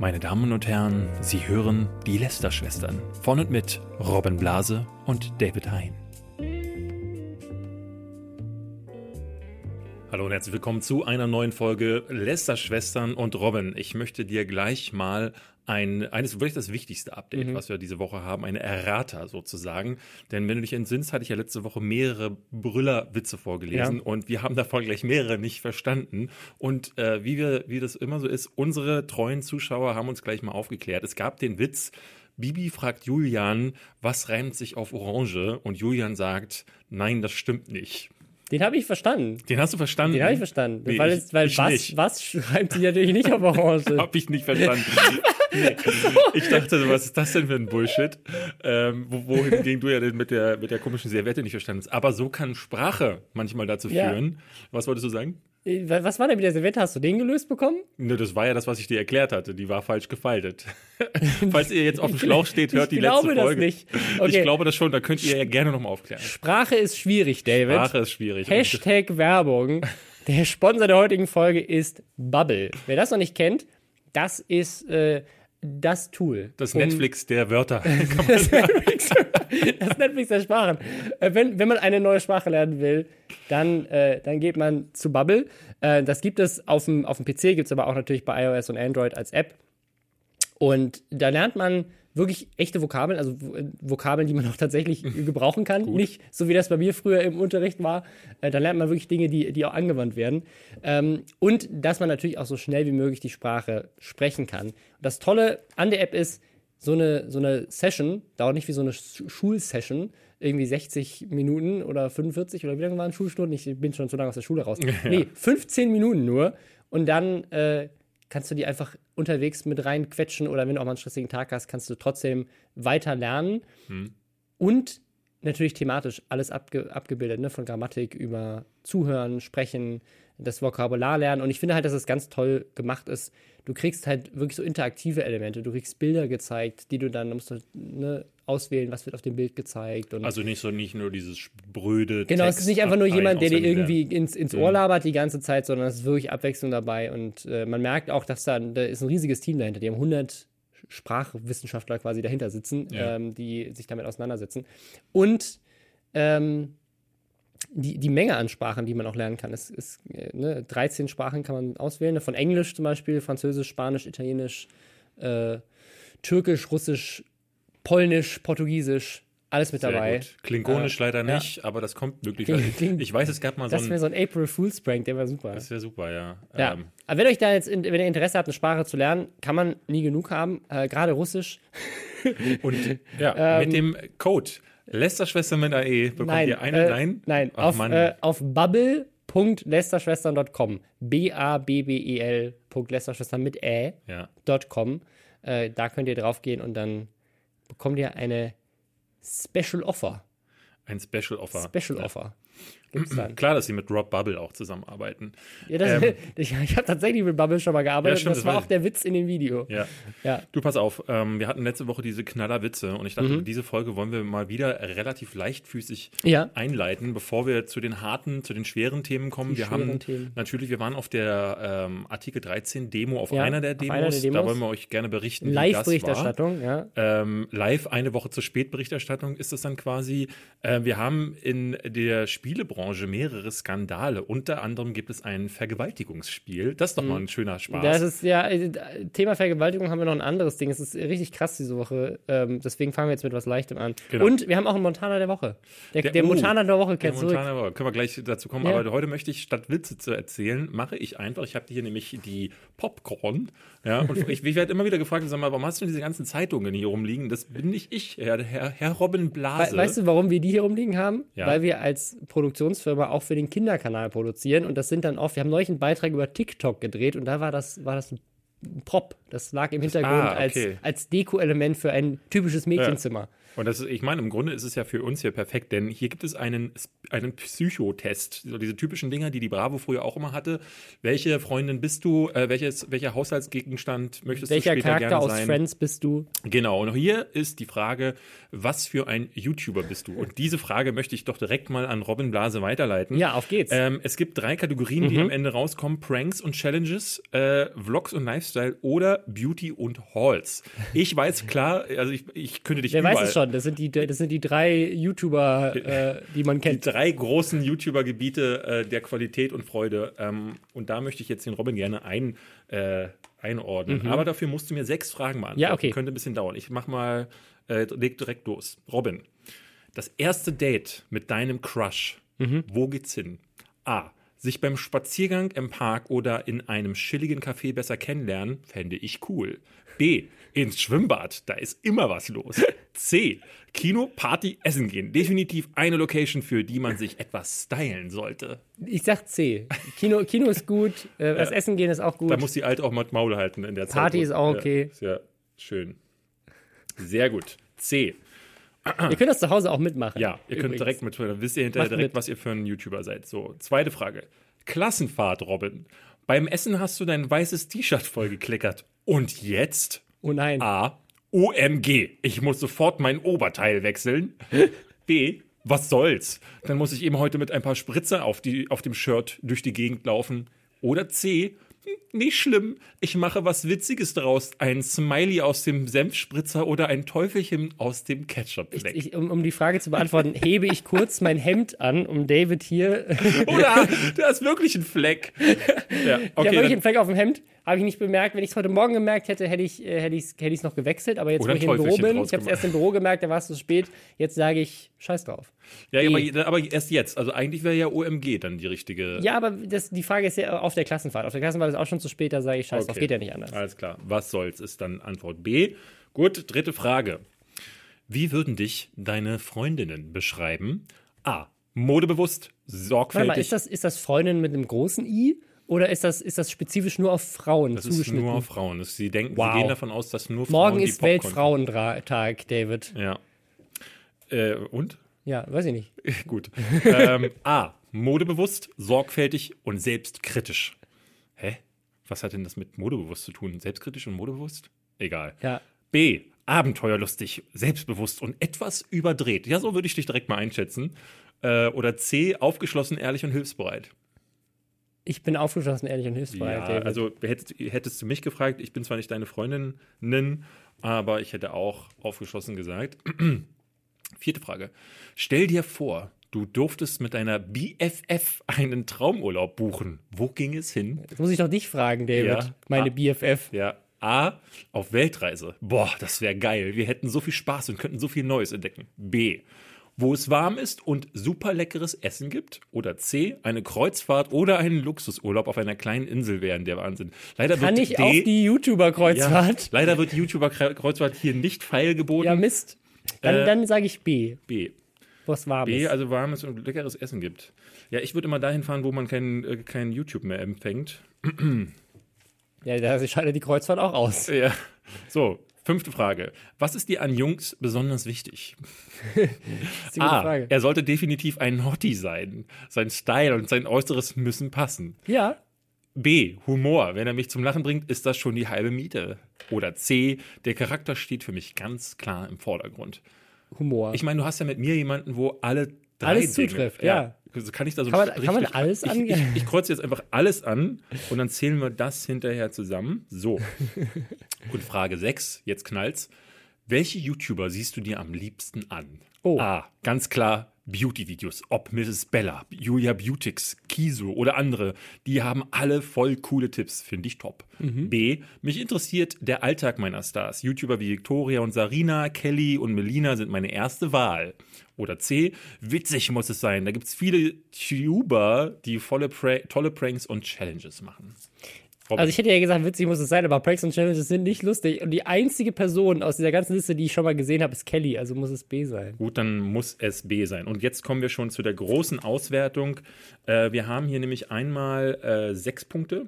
Meine Damen und Herren, Sie hören die Lester-Schwestern von und mit Robin Blase und David Hein. Hallo und herzlich willkommen zu einer neuen Folge Lester-Schwestern und Robin. Ich möchte dir gleich mal ein, eines wirklich das wichtigste Update, mhm. was wir diese Woche haben, eine Errata sozusagen. Denn wenn du dich entsinnst, hatte ich ja letzte Woche mehrere Brüllerwitze vorgelesen ja. und wir haben davon gleich mehrere nicht verstanden. Und äh, wie, wir, wie das immer so ist, unsere treuen Zuschauer haben uns gleich mal aufgeklärt. Es gab den Witz, Bibi fragt Julian, was reimt sich auf Orange? Und Julian sagt, nein, das stimmt nicht. Den habe ich verstanden. Den hast du verstanden? Den habe ich verstanden. Nee, weil, ich, weil ich was, nicht. was schreibt sich natürlich nicht auf Orange? habe ich nicht verstanden. nee. Ich dachte, was ist das denn für ein Bullshit? Ähm, wo, wohingegen du ja mit der, mit der komischen Servette nicht verstanden hast. Aber so kann Sprache manchmal dazu führen. Ja. Was wolltest du sagen? Äh, was war denn mit der Servette? Hast du den gelöst bekommen? Ne, das war ja das, was ich dir erklärt hatte. Die war falsch gefaltet. Falls ihr jetzt auf dem Schlauch steht, hört die letzte Folge. Ich glaube das nicht. Okay. Ich glaube das schon. Da könnt ihr ja gerne nochmal aufklären. Sprache ist schwierig, David. Sprache ist schwierig. Hashtag Werbung. Der Sponsor der heutigen Folge ist Bubble. Wer das noch nicht kennt, das ist äh, das Tool. Das um, Netflix der Wörter. das, Netflix, das, Netflix, der Sprachen. Äh, wenn, wenn man eine neue Sprache lernen will, dann, äh, dann geht man zu Bubble. Äh, das gibt es auf dem, auf dem PC, gibt es aber auch natürlich bei iOS und Android als App. Und da lernt man wirklich echte Vokabeln, also Vokabeln, die man auch tatsächlich gebrauchen kann. Gut. Nicht so wie das bei mir früher im Unterricht war. Äh, da lernt man wirklich Dinge, die, die auch angewandt werden. Ähm, und dass man natürlich auch so schnell wie möglich die Sprache sprechen kann. Und das Tolle an der App ist, so eine, so eine Session dauert nicht wie so eine Schulsession, irgendwie 60 Minuten oder 45 oder wie lange waren Schulstunden? Ich bin schon zu lange aus der Schule raus. Ja. Nee, 15 Minuten nur. Und dann äh, kannst du die einfach unterwegs mit reinquetschen oder wenn du auch mal einen stressigen Tag hast, kannst du trotzdem weiter lernen. Hm. Und natürlich thematisch alles abge abgebildet, ne? von Grammatik über Zuhören, Sprechen, das Vokabular lernen. Und ich finde halt, dass es das ganz toll gemacht ist. Du kriegst halt wirklich so interaktive Elemente. Du kriegst Bilder gezeigt, die du dann musst du, ne, auswählen, was wird auf dem Bild gezeigt. also nicht so nicht nur dieses spröde. Genau, Text es ist nicht einfach nur jemand, der dir irgendwie ins, ins Ohr labert die ganze Zeit, sondern es ist wirklich Abwechslung dabei. Und äh, man merkt auch, dass da, da ist ein riesiges Team dahinter. Die haben 100 Sprachwissenschaftler quasi dahinter sitzen, ja. ähm, die sich damit auseinandersetzen. Und ähm, die, die Menge an Sprachen, die man auch lernen kann. Es ist, ne, 13 Sprachen kann man auswählen, ne, von Englisch zum Beispiel, Französisch, Spanisch, Italienisch, äh, Türkisch, Russisch, Polnisch, Portugiesisch, alles mit Sehr dabei. Gut. Klingonisch äh, leider nicht, ja. aber das kommt möglicherweise. Kling, ich weiß, es gab mal so ein. Das wäre so ein April Fool's Prank, der wäre super. Das wäre super, ja. ja. Ähm. Aber wenn euch da jetzt, wenn ihr Interesse habt, eine Sprache zu lernen, kann man nie genug haben. Äh, Gerade Russisch. Und ja, ähm, mit dem Code Lästerschwester mit AE bekommt nein, ihr eine. Äh, nein, nein, Ach, auf, äh, auf bubble.lästerschwestern.com. B-A-B-B-E-L.lästerschwestern mit Ä.com. Ja. Äh, da könnt ihr drauf gehen und dann bekommt ihr eine Special Offer. Ein Special Offer. Special Offer. Gibt's dann. Klar, dass sie mit Rob Bubble auch zusammenarbeiten. Ja, das, ähm, ich, ich habe tatsächlich mit Bubble schon mal gearbeitet. Ja, stimmt, das, das war auch der Witz in dem Video. Ja. ja. Du, pass auf. Ähm, wir hatten letzte Woche diese Knallerwitze und ich dachte, mhm. diese Folge wollen wir mal wieder relativ leichtfüßig ja. einleiten, bevor wir zu den harten, zu den schweren Themen kommen. Die wir haben Themen. natürlich, wir waren auf der ähm, Artikel 13 Demo auf, einer der, Demos. einer der Demos. Da wollen wir euch gerne berichten. Live-Berichterstattung, ja. Ähm, live eine Woche zur Spätberichterstattung ist das dann quasi. Äh, wir haben in der Spielebranche mehrere Skandale. Unter anderem gibt es ein Vergewaltigungsspiel. Das ist doch mhm. mal ein schöner Spaß. Das ist ja, äh, Thema Vergewaltigung haben wir noch ein anderes Ding. Es ist richtig krass diese Woche. Ähm, deswegen fangen wir jetzt mit was Leichtem an. Genau. Und wir haben auch einen Montana der Woche. Der, der, der oh, Montana der Woche kehrt zurück. Montana der Woche. Können wir gleich dazu kommen. Ja. Aber heute möchte ich, statt Witze zu erzählen, mache ich einfach, ich habe hier nämlich die Popcorn. Ja, und ich, ich werde immer wieder gefragt, sag mal, warum hast du diese ganzen Zeitungen hier rumliegen? Das bin nicht ich, Herr, Herr, Herr Robin Blase. weißt du, warum wir die hier rumliegen haben? Ja. Weil wir als Produktionsfirma auch für den Kinderkanal produzieren und das sind dann oft, wir haben neulich einen Beitrag über TikTok gedreht und da war das, war das ein Prop. Das lag im Hintergrund ah, okay. als, als Deko-Element für ein typisches Mädchenzimmer. Und das ist, ich meine, im Grunde ist es ja für uns hier perfekt, denn hier gibt es einen, einen Psychotest. So diese typischen Dinger, die die Bravo früher auch immer hatte. Welche Freundin bist du? Äh, welches, welcher Haushaltsgegenstand möchtest Welcher du später Charakter gerne aus sein? Friends bist du? Genau, und hier ist die Frage, was für ein YouTuber bist du? Und diese Frage möchte ich doch direkt mal an Robin Blase weiterleiten. Ja, auf geht's. Ähm, es gibt drei Kategorien, Mhm. die am Ende rauskommen: Pranks und Challenges, äh, Vlogs und Lifestyle oder Beauty und Hauls. Ich weiß klar, also ich, ich könnte dich Wer überall, weiß es schon? Das sind die, das sind die drei YouTuber, äh, die man die kennt. drei großen YouTuber-Gebiete äh, der Qualität und Freude. Ähm, und da möchte ich jetzt den Robin gerne ein, äh, einordnen. Aber dafür musst du mir sechs Fragen beantworten. Mhm. Ja, okay. Könnte ein bisschen dauern. Ich mach mal, äh, leg direkt los. Robin, das erste Date mit deinem Crush, Mhm. wo geht's hin? A. Sich beim Spaziergang im Park oder in einem chilligen Café besser kennenlernen, fände ich cool. B. Ins Schwimmbad, da ist immer was los. C. Kino, Party, Essen gehen. Definitiv eine Location, für die man sich etwas stylen sollte. Ich sag C. Kino, Kino ist gut, äh, das Essen gehen ist auch gut. Da muss die Alte auch mal Maul halten in der Zeit. Party ist auch okay. Ja, ist ja schön. Sehr gut. C. Ihr könnt das zu Hause auch mitmachen. Ja, ihr könnt übrigens. direkt mit, dann wisst ihr hinterher Macht direkt, mit. was ihr für ein YouTuber seid. So, zweite Frage. Klassenfahrt, Robin. Beim Essen hast du dein weißes T-Shirt vollgekleckert. Und jetzt? Oh nein. A. OMG. Ich muss sofort mein Oberteil wechseln. B. Was soll's? Dann muss ich eben heute mit ein paar Spritzer auf, die, auf dem Shirt durch die Gegend laufen. Oder C. Nicht schlimm. Ich mache was Witziges draus. Ein Smiley aus dem Senfspritzer oder ein Teufelchen aus dem Ketchup-Fleck. Ich, um, um die Frage zu beantworten, hebe ich kurz mein Hemd an, um David hier. Oder da ist wirklich ein Fleck. Ja, ich habe okay. wirklich einen Fleck auf dem Hemd. Habe ich nicht bemerkt. Wenn ich es heute Morgen gemerkt hätte, hätte ich es hätte ich's, hätte ich's noch gewechselt. Aber jetzt, Oder wo ich im Büro bin, ich habe es erst im Büro gemerkt, da war es zu spät. Jetzt sage ich, scheiß drauf. ja, aber, aber erst jetzt. Also eigentlich wäre ja OMG dann die richtige. Ja, aber das, die Frage ist ja auf der Klassenfahrt. Auf der Klassenfahrt ist auch schon zu spät, da sage ich, scheiß drauf, Okay. geht ja nicht anders. Alles klar. Was soll's ist dann Antwort B. Gut, dritte Frage. Wie würden dich deine Freundinnen beschreiben? A. Modebewusst, Warte sorgfältig. mal, ist das, ist das Freundin mit einem großen I? Oder ist das, ist das spezifisch nur auf Frauen das ist zugeschnitten? nur auf Frauen. Das- Sie denken, Wow. sie gehen davon aus, dass nur Frauen Morgen ist Weltfrauentag, David. Ja. Äh, und? Ja, weiß ich nicht. Gut. ähm, A. Modebewusst, sorgfältig und selbstkritisch. Hä? Was hat denn das mit modebewusst zu tun? Selbstkritisch und modebewusst? Egal. Ja. B. Abenteuerlustig, selbstbewusst und etwas überdreht. Ja, so würde ich dich direkt mal einschätzen. Äh, oder C. Aufgeschlossen, ehrlich und hilfsbereit. Ich bin aufgeschlossen, ehrlich und hilfsbereit, ja, David. also hättest, hättest du mich gefragt, ich bin zwar nicht deine Freundinnen, aber ich hätte auch aufgeschlossen gesagt. Vierte Frage. Stell dir vor, du durftest mit deiner BFF einen Traumurlaub buchen. Wo ging es hin? Jetzt muss ich doch dich fragen, David. Ja. Meine Ah. BFF. Ja, A, auf Weltreise. Boah, das wäre geil. Wir hätten so viel Spaß und könnten so viel Neues entdecken. B, wo es warm ist und super leckeres Essen gibt. Oder C, eine Kreuzfahrt oder einen Luxusurlaub auf einer kleinen Insel wären der Wahnsinn. Leider Kann wird ich D, auf die ja, YouTuber-Kreuzfahrt? leider wird die YouTuber-Kreuzfahrt hier nicht feilgeboten. Ja, Mist. Dann, Äh, dann sage ich B, B. wo es warm B, ist. also warmes und leckeres Essen gibt. Ja, ich würde immer dahin fahren, wo man kein, äh, kein YouTube mehr empfängt. Ja, da scheidet die Kreuzfahrt auch aus. Ja. So, fünfte Frage. Was ist dir an Jungs besonders wichtig? A. Frage. Er sollte definitiv ein Hottie sein. Sein Style und sein Äußeres müssen passen. Ja, B. Humor. Wenn er mich zum Lachen bringt, ist das schon die halbe Miete. Oder C. Der Charakter steht für mich ganz klar im Vordergrund. Humor. Ich meine, du hast ja mit mir jemanden, wo alle drei Alles Dinge, zutrifft, ja. Also kann ich da so Kann man- einen kann man Strich- alles ich, ich, ich kreuze jetzt einfach alles an und dann zählen wir das hinterher zusammen. So. und Frage 6, jetzt knallt's. Welche YouTuber siehst du dir am liebsten an? Oh. A. Ganz klar Beauty-Videos. Ob Mrs. Bella, Julia Beautix, Kiso oder andere. Die haben alle voll coole Tipps. Finde ich top. Mhm. B. Mich interessiert der Alltag meiner Stars. YouTuber wie Victoria und Sarina, Kelly und Melina sind meine erste Wahl. Oder C. Witzig muss es sein. Da gibt es viele YouTuber, die volle pra tolle Pranks und Challenges machen. Robin. Also ich hätte ja gesagt, witzig muss es sein, aber Pranks und Challenges sind nicht lustig. Und die einzige Person aus dieser ganzen Liste, die ich schon mal gesehen habe, ist Kelly. Also muss es B sein. Gut, dann muss es B sein. Und jetzt kommen wir schon zu der großen Auswertung. Äh, wir haben hier nämlich einmal äh, sechs Punkte,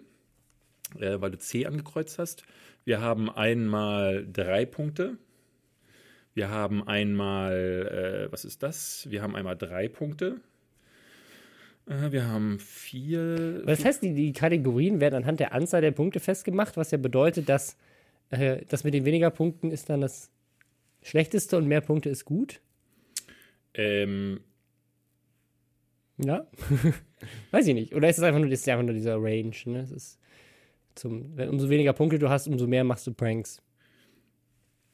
äh, weil du C angekreuzt hast. Wir haben einmal drei Punkte, Wir haben einmal, äh, was ist das? Wir haben einmal drei Punkte. Äh, wir haben vier. Das heißt, die, die Kategorien werden anhand der Anzahl der Punkte festgemacht, was ja bedeutet, dass äh, das mit den weniger Punkten ist dann das Schlechteste und mehr Punkte ist gut. Ähm, Ja. Weiß ich nicht. Oder ist es einfach nur, das ist einfach nur dieser Range, ne? Es ist zum, wenn umso weniger Punkte du hast, umso mehr machst du Pranks.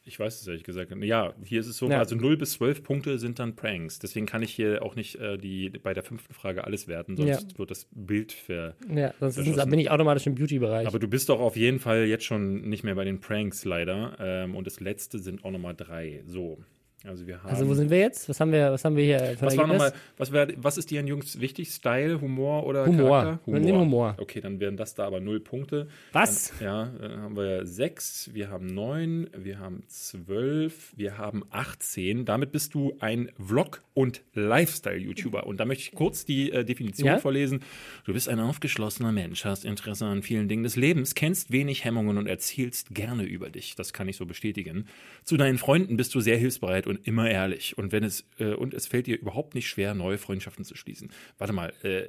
Ich weiß es ehrlich gesagt. Ja, hier ist es so, Ja. also 0 bis 12 Punkte sind dann Pranks. Deswegen kann ich hier auch nicht äh, die, bei der fünften Frage alles werten, sonst wird das Bild ver. Ja, sonst bin ich automatisch im Beauty-Bereich. Aber du bist doch auf jeden Fall jetzt schon nicht mehr bei den Pranks leider. Ähm, und das letzte sind auch nochmal drei. So. Also wir haben. Also wo sind wir jetzt? Was haben wir, was haben wir hier was war nochmal, was, wär, was ist dir an Jungs wichtig? Style, Humor oder Humor. Charakter? Wir nehmen Humor. Okay, dann wären das da aber null Punkte. Was? Dann, ja, dann haben wir sechs, wir haben neun, wir haben zwölf, wir haben 18. Damit bist du ein Vlog- und Lifestyle-YouTuber. Und da möchte ich kurz die äh, Definition Ja? vorlesen. Du bist ein aufgeschlossener Mensch, hast Interesse an vielen Dingen des Lebens, kennst wenig Hemmungen und erzählst gerne über dich. Das kann ich so bestätigen. Zu deinen Freunden bist du sehr hilfsbereit und immer ehrlich. Und wenn es äh, und es fällt dir überhaupt nicht schwer, neue Freundschaften zu schließen. Warte mal, äh,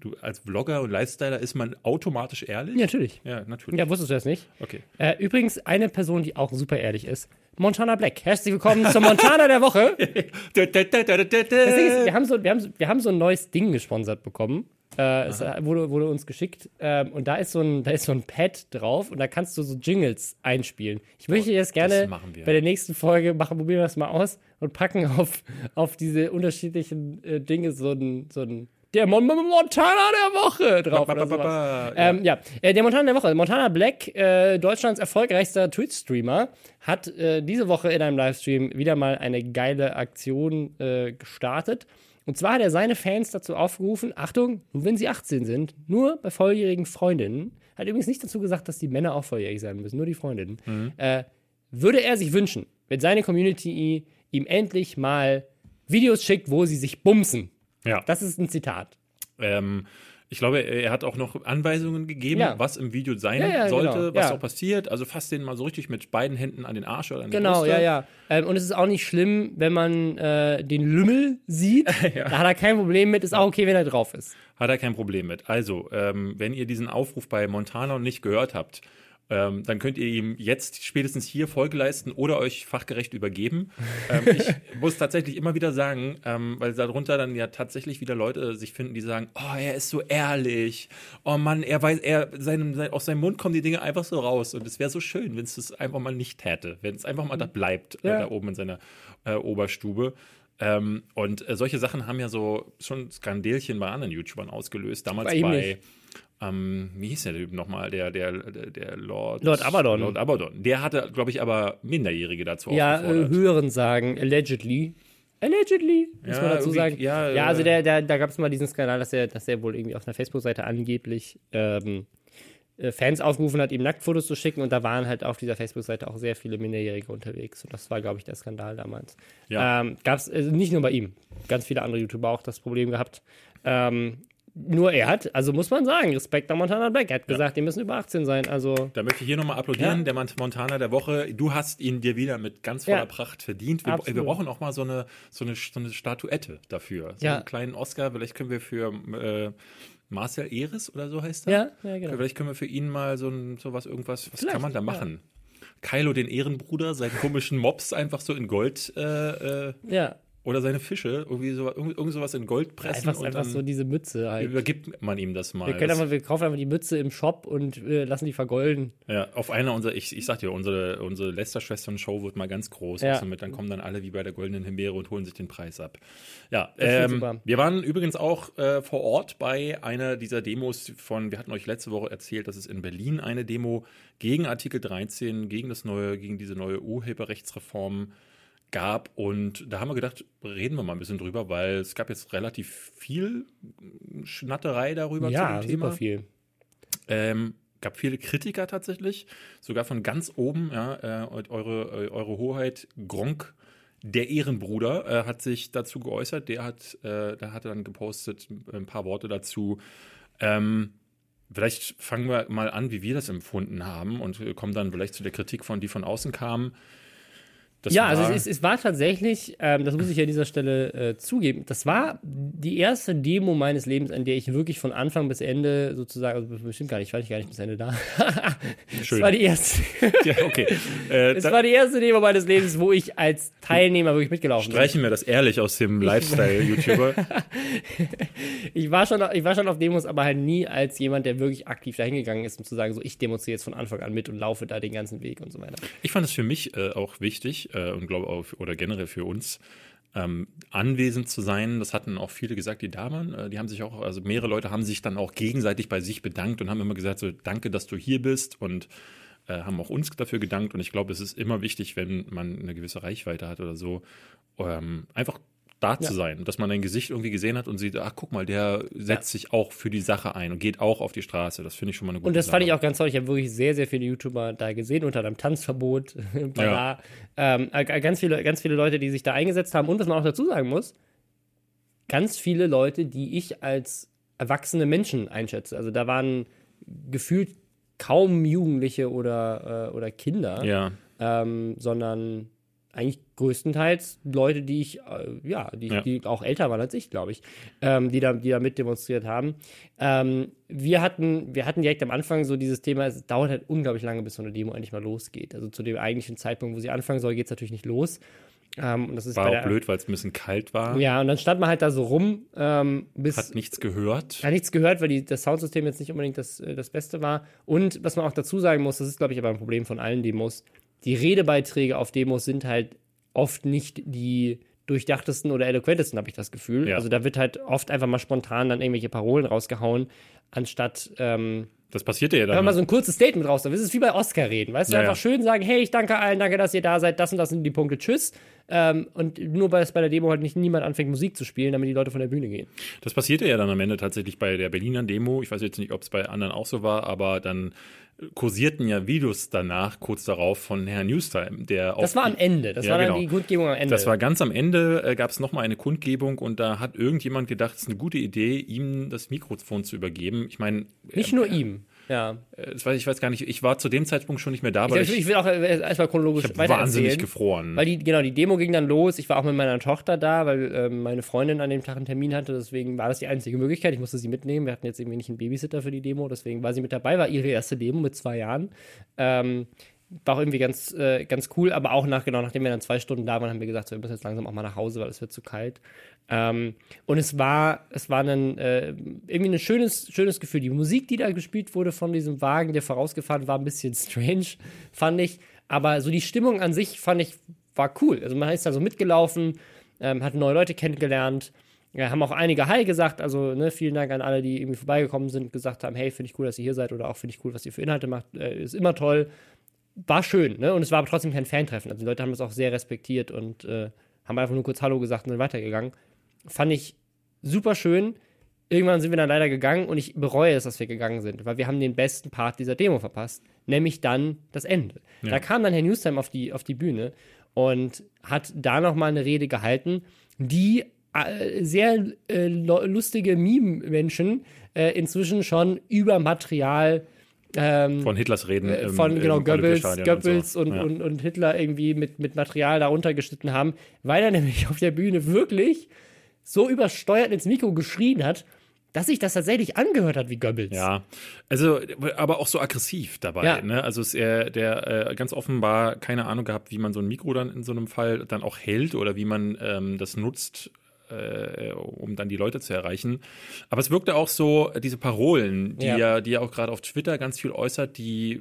du als Vlogger und Lifestyler ist man automatisch ehrlich? Ja, natürlich. Ja, natürlich. Ja, wusstest du das nicht? Okay. Äh, übrigens, eine Person, die auch super ehrlich ist, Montana Black. Herzlich willkommen zum Montana der Woche. Das Ding ist, wir, haben so, wir, haben, so- wir haben so ein neues Ding gesponsert bekommen. Äh, es wurde, wurde uns geschickt ähm, und da ist, so ein, da ist so ein Pad drauf und da kannst du so Jingles einspielen. Ich möchte jetzt gerne machen wir. bei der nächsten Folge machen, probieren wir das mal aus und packen auf, auf diese unterschiedlichen äh, Dinge so ein, so ein der Mon Mon Montana der Woche drauf. Ba, ba, ba, Ähm, ja, äh, der Montana der Woche. Montana Black, äh, Deutschlands erfolgreichster Twitch-Streamer, hat äh, diese Woche in einem Livestream wieder mal eine geile Aktion äh, gestartet. Und zwar hat er seine Fans dazu aufgerufen, Achtung, nur wenn sie 18 sind, nur bei volljährigen Freundinnen, hat übrigens nicht dazu gesagt, dass die Männer auch volljährig sein müssen, nur die Freundinnen, äh, würde er sich wünschen, wenn seine Community ihm endlich mal Videos schickt, wo sie sich bumsen. Ja. Das ist ein Zitat. Ähm, ich glaube, er hat auch noch Anweisungen gegeben, Ja. was im Video sein Ja, ja, sollte, genau, was auch passiert. Also fasst den mal so richtig mit beiden Händen an den Arsch oder an Genau, Brüste. ja, ja. Ähm, und es ist auch nicht schlimm, wenn man äh, den Lümmel sieht. Da hat er kein Problem mit. Ist auch okay, wenn er drauf ist. Hat er kein Problem mit. Also, ähm, wenn ihr diesen Aufruf bei Montana nicht gehört habt, ähm, dann könnt ihr ihm jetzt spätestens hier Folge leisten oder euch fachgerecht übergeben. ähm, ich muss tatsächlich immer wieder sagen, ähm, weil darunter dann ja tatsächlich wieder Leute sich finden, die sagen, oh, er ist so ehrlich. Oh Mann, er weiß, er, seinem, sein, aus seinem Mund kommen die Dinge einfach so raus. Und es wäre so schön, wenn es das einfach mal nicht täte, wenn es einfach mal da bleibt, Ja. äh, da oben in seiner äh, Oberstube. Ähm, und äh, solche Sachen haben ja so schon Skandelchen bei anderen YouTubern ausgelöst. Damals Bei bei. Ähm, wie hieß der Typ nochmal? Der, der, der, Lord. Lord Abaddon. Lord Abaddon. Der hatte, glaube ich, aber Minderjährige dazu Ja, äh, hören sagen, allegedly. Allegedly, muss Ja, man dazu sagen. ja, ja also äh, der, der, da gab es mal diesen Skandal, dass er, dass er wohl irgendwie auf einer Facebook-Seite angeblich ähm, äh, Fans aufgerufen hat, ihm Nacktfotos zu schicken und da waren halt auf dieser Facebook-Seite auch sehr viele Minderjährige unterwegs. Und das war, glaube ich, der Skandal damals. Ja. Ähm, Gab es also nicht nur bei ihm, ganz viele andere YouTuber auch das Problem gehabt. Ähm, nur er hat, also muss man sagen, Respekt an Montana Black. Er hat gesagt, die müssen über 18 sein. Also Da möchte ich hier nochmal applaudieren. Ja. Der Mont- Montana der Woche. Du hast ihn dir wieder mit ganz voller Ja. Pracht verdient. Wir, wir brauchen auch mal so eine, so eine, so eine Statuette dafür. So Ja. einen kleinen Oscar. Vielleicht können wir für äh, Marcel Eris oder so heißt er. ja, ja genau. Vielleicht können wir für ihn mal so ein, sowas, irgendwas, was Vielleicht, kann man da ja. machen? Kylo, den Ehrenbruder, seinen komischen Mops einfach so in Gold äh, äh, Ja, oder seine Fische, irgendwie so, irgend, irgend sowas in Gold pressen einfach, und einfach dann so diese Mütze halt. übergibt man ihm das mal. Wir, können einfach, wir kaufen einfach die Mütze im Shop und äh, lassen die vergolden. Ja, auf einer unserer, ich, ich sag dir, unsere, unsere Lester-Schwestern-Show wird mal ganz groß. Ja. Ja. Mit, dann kommen dann alle wie bei der Goldenen Himbeere und holen sich den Preis ab. Ja, ähm, super. wir waren übrigens auch äh, vor Ort bei einer dieser Demos von, wir hatten euch letzte Woche erzählt, dass es in Berlin eine Demo gegen Artikel 13, gegen das neue, gegen diese neue Urheberrechtsreform gab. Und da haben wir gedacht, reden wir mal ein bisschen drüber, weil es gab jetzt relativ viel Schnatterei darüber ja, zu dem Thema. super viel. Ähm, gab viele Kritiker tatsächlich, sogar von ganz oben, ja, äh, eure, äh, eure Hoheit Gronk, der Ehrenbruder, äh, hat sich dazu geäußert. Der hat, äh, der hatte dann gepostet ein paar Worte dazu. Ähm, vielleicht fangen wir mal an, wie wir das empfunden haben und kommen dann vielleicht zu der Kritik von, die von außen kam. Das ja, war, also es, es war tatsächlich, ähm, das muss ich an dieser Stelle äh, zugeben, das war die erste Demo meines Lebens, an der ich wirklich von Anfang bis Ende sozusagen, also bestimmt gar nicht, war ich gar nicht bis Ende da. Schön. Das war die erste. ja, okay. Äh, Es war die erste Demo meines Lebens, wo ich als Teilnehmer wirklich mitgelaufen bin. streichen wir das ehrlich aus dem Lifestyle-YouTuber. Ich war, schon, ich war schon auf Demos, aber halt nie als jemand, der wirklich aktiv dahin gegangen ist, um zu sagen, so ich demonstriere jetzt von Anfang an mit und laufe da den ganzen Weg und so weiter. Ich fand es für mich äh, auch wichtig äh, und glaube auch, oder generell für uns, ähm, anwesend zu sein. Das hatten auch viele gesagt, die da waren. Äh, die haben sich auch, also mehrere Leute haben sich dann auch gegenseitig bei sich bedankt und haben immer gesagt, so danke, dass du hier bist und äh, haben auch uns dafür gedankt. Und ich glaube, es ist immer wichtig, wenn man eine gewisse Reichweite hat oder so, ähm, einfach da zu sein, dass man ein Gesicht irgendwie gesehen hat und sieht, ach guck mal, der setzt sich auch für die Sache ein und geht auch auf die Straße. Das finde ich schon mal eine gute Und das Sache. fand ich auch ganz toll. Ich habe wirklich sehr, sehr viele YouTuber da gesehen, unter einem Tanzverbot. Ja. da. Ähm, äh, ganz, viele, ganz viele Leute, die sich da eingesetzt haben. Und was man auch dazu sagen muss, ganz viele Leute, die ich als erwachsene Menschen einschätze. Also da waren gefühlt kaum Jugendliche oder, äh, oder Kinder, Ja, ähm, sondern eigentlich größtenteils Leute, die ich, äh, ja, die, Ja. die auch älter waren als ich, glaube ich, ähm, die, da, die da mit demonstriert haben. Ähm, wir, hatten, wir hatten direkt am Anfang so dieses Thema, es dauert halt unglaublich lange, bis so eine Demo endlich mal losgeht. Also zu dem eigentlichen Zeitpunkt, wo sie anfangen soll, geht es natürlich nicht los. Ähm, und das ist war auch der, blöd, weil es ein bisschen kalt war. Ja, und dann stand man halt da so rum, ähm, bis Hat nichts gehört. hat nichts gehört, weil die, das Soundsystem jetzt nicht unbedingt das, äh, das Beste war. Und was man auch dazu sagen muss, das ist, glaube ich, aber ein Problem von allen Demos, die Redebeiträge auf Demos sind halt oft nicht die durchdachtesten oder eloquentesten, habe ich das Gefühl. Ja. Also da wird halt oft einfach mal spontan dann irgendwelche Parolen rausgehauen, anstatt ähm, Das passierte ja wenn man dann. mal so ein kurzes Statement raus. Das ist wie bei Oscar reden. Weißt du, Ja, einfach ja. schön sagen, hey, ich danke allen, danke, dass ihr da seid, das und das sind die Punkte, tschüss. Ähm, und nur weil es bei der Demo halt nicht niemand anfängt, Musik zu spielen, damit die Leute von der Bühne gehen. Das passierte ja dann am Ende tatsächlich bei der Berliner Demo. Ich weiß jetzt nicht, ob es bei anderen auch so war, aber dann kursierten ja Videos danach, kurz darauf, von Herrn Newstime, der Das war am Ende. Das Ja, war dann genau. die Kundgebung am Ende. Das war ganz am Ende, äh, gab es nochmal eine Kundgebung und da hat irgendjemand gedacht, es ist eine gute Idee, ihm das Mikrofon zu übergeben. Ich meine, Nicht nur ihm. Ja. äh, ich weiß, ich weiß gar nicht, ich war zu dem Zeitpunkt schon nicht mehr da, weil ich, ich, ich will auch äh, erstmal chronologisch ich weiter wahnsinnig gefroren. Weil die, genau, die Demo ging dann los. Ich war auch mit meiner Tochter da, weil ähm, meine Freundin an dem Tag einen Termin hatte. Deswegen war das die einzige Möglichkeit. Ich musste sie mitnehmen. Wir hatten jetzt irgendwie nicht einen Babysitter für die Demo. Deswegen war sie mit dabei. War ihre erste Demo mit zwei Jahren. Ähm, war auch irgendwie ganz, äh, ganz cool. Aber auch nach, genau, nachdem wir dann zwei Stunden da waren, haben wir gesagt, so, wir müssen jetzt langsam auch mal nach Hause, weil es wird zu kalt. Ähm, und es war, es war ein, äh, irgendwie ein schönes, schönes Gefühl. Die Musik, die da gespielt wurde von diesem Wagen, der vorausgefahren war, ein bisschen strange, fand ich. Aber so die Stimmung an sich fand ich, war cool. Also man ist da so mitgelaufen, ähm, hat neue Leute kennengelernt. Ja, haben auch einige Hi gesagt, also ne, vielen Dank an alle, die irgendwie vorbeigekommen sind, gesagt haben, hey, finde ich cool, dass ihr hier seid oder auch finde ich cool, was ihr für Inhalte macht, äh, ist immer toll. War schön, ne? Und es war aber trotzdem kein Fantreffen. Also die Leute haben das auch sehr respektiert und äh, haben einfach nur kurz Hallo gesagt und sind weitergegangen. Fand ich super schön. Irgendwann sind wir dann leider gegangen und ich bereue es, dass wir gegangen sind, weil wir haben den besten Part dieser Demo verpasst, nämlich dann das Ende. Da kam dann Herr Newstime auf die, auf die Bühne und hat da nochmal eine Rede gehalten, die äh, sehr äh, lustige Meme-Menschen äh, inzwischen schon über Material ähm, von Hitlers Reden äh, im, von genau im Goebbels, Goebbels und, so. Ja. und, und Hitler irgendwie mit, mit Material darunter geschnitten haben, weil er nämlich auf der Bühne wirklich so übersteuert ins Mikro geschrien hat, dass sich das tatsächlich angehört hat wie Goebbels. Ja, also aber auch so aggressiv dabei. Ja. Ne? Also ist er, der äh, ganz offenbar keine Ahnung gehabt, wie man so ein Mikro dann in so einem Fall dann auch hält oder wie man ähm, das nutzt, äh, um dann die Leute zu erreichen. Aber es wirkte auch so, diese Parolen, die Ja. ja, die ja auch gerade auf Twitter ganz viel äußert, die,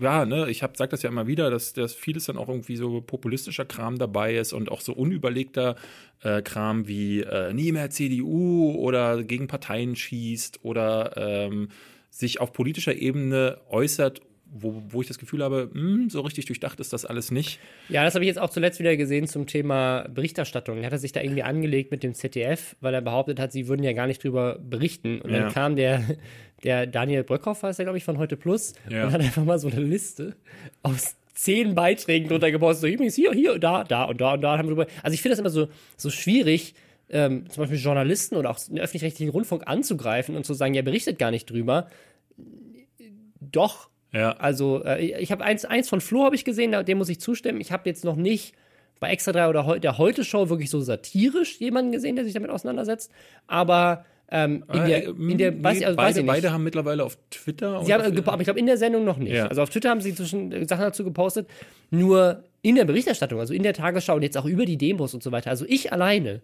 ja, ne, ich hab, sag das ja immer wieder, dass, dass vieles dann auch irgendwie so populistischer Kram dabei ist und auch so unüberlegter äh, Kram wie äh, nie mehr CDU oder gegen Parteien schießt oder ähm, sich auf politischer Ebene äußert, wo, wo ich das Gefühl habe, hm, so richtig durchdacht ist das alles nicht. Ja, das habe ich jetzt auch zuletzt wieder gesehen zum Thema Berichterstattung. Er hatte sich da irgendwie angelegt mit dem ZDF, weil er behauptet hat, sie würden ja gar nicht drüber berichten. Und Ja. dann kam der, der Daniel Bröckhoff, war es ja, glaube ich, von heute Plus, Ja. und hat einfach mal so eine Liste aus zehn Beiträgen drunter gepostet. So, übrigens hier, hier, da, da und da und da haben wir drüber. Also ich finde das immer so, so schwierig, ähm, zum Beispiel Journalisten oder auch den öffentlich-rechtlichen Rundfunk anzugreifen und zu sagen, ja, berichtet gar nicht drüber. Doch, Ja. Also äh, ich habe eins, eins von Flo habe ich gesehen, dem muss ich zustimmen. Ich habe jetzt noch nicht bei Extra 3 oder heu- der Heute-Show wirklich so satirisch jemanden gesehen, der sich damit auseinandersetzt. Aber ähm, in der, in der weiß, nee, ich- also, beide, weiß ich nicht. beide haben mittlerweile auf Twitter. Sie haben, gepo- aber ich glaube, in der Sendung noch nicht. Ja. Also auf Twitter haben sie zwischen äh, Sachen dazu gepostet. Nur in der Berichterstattung, also in der Tagesschau und jetzt auch über die Demos und so weiter. Also ich alleine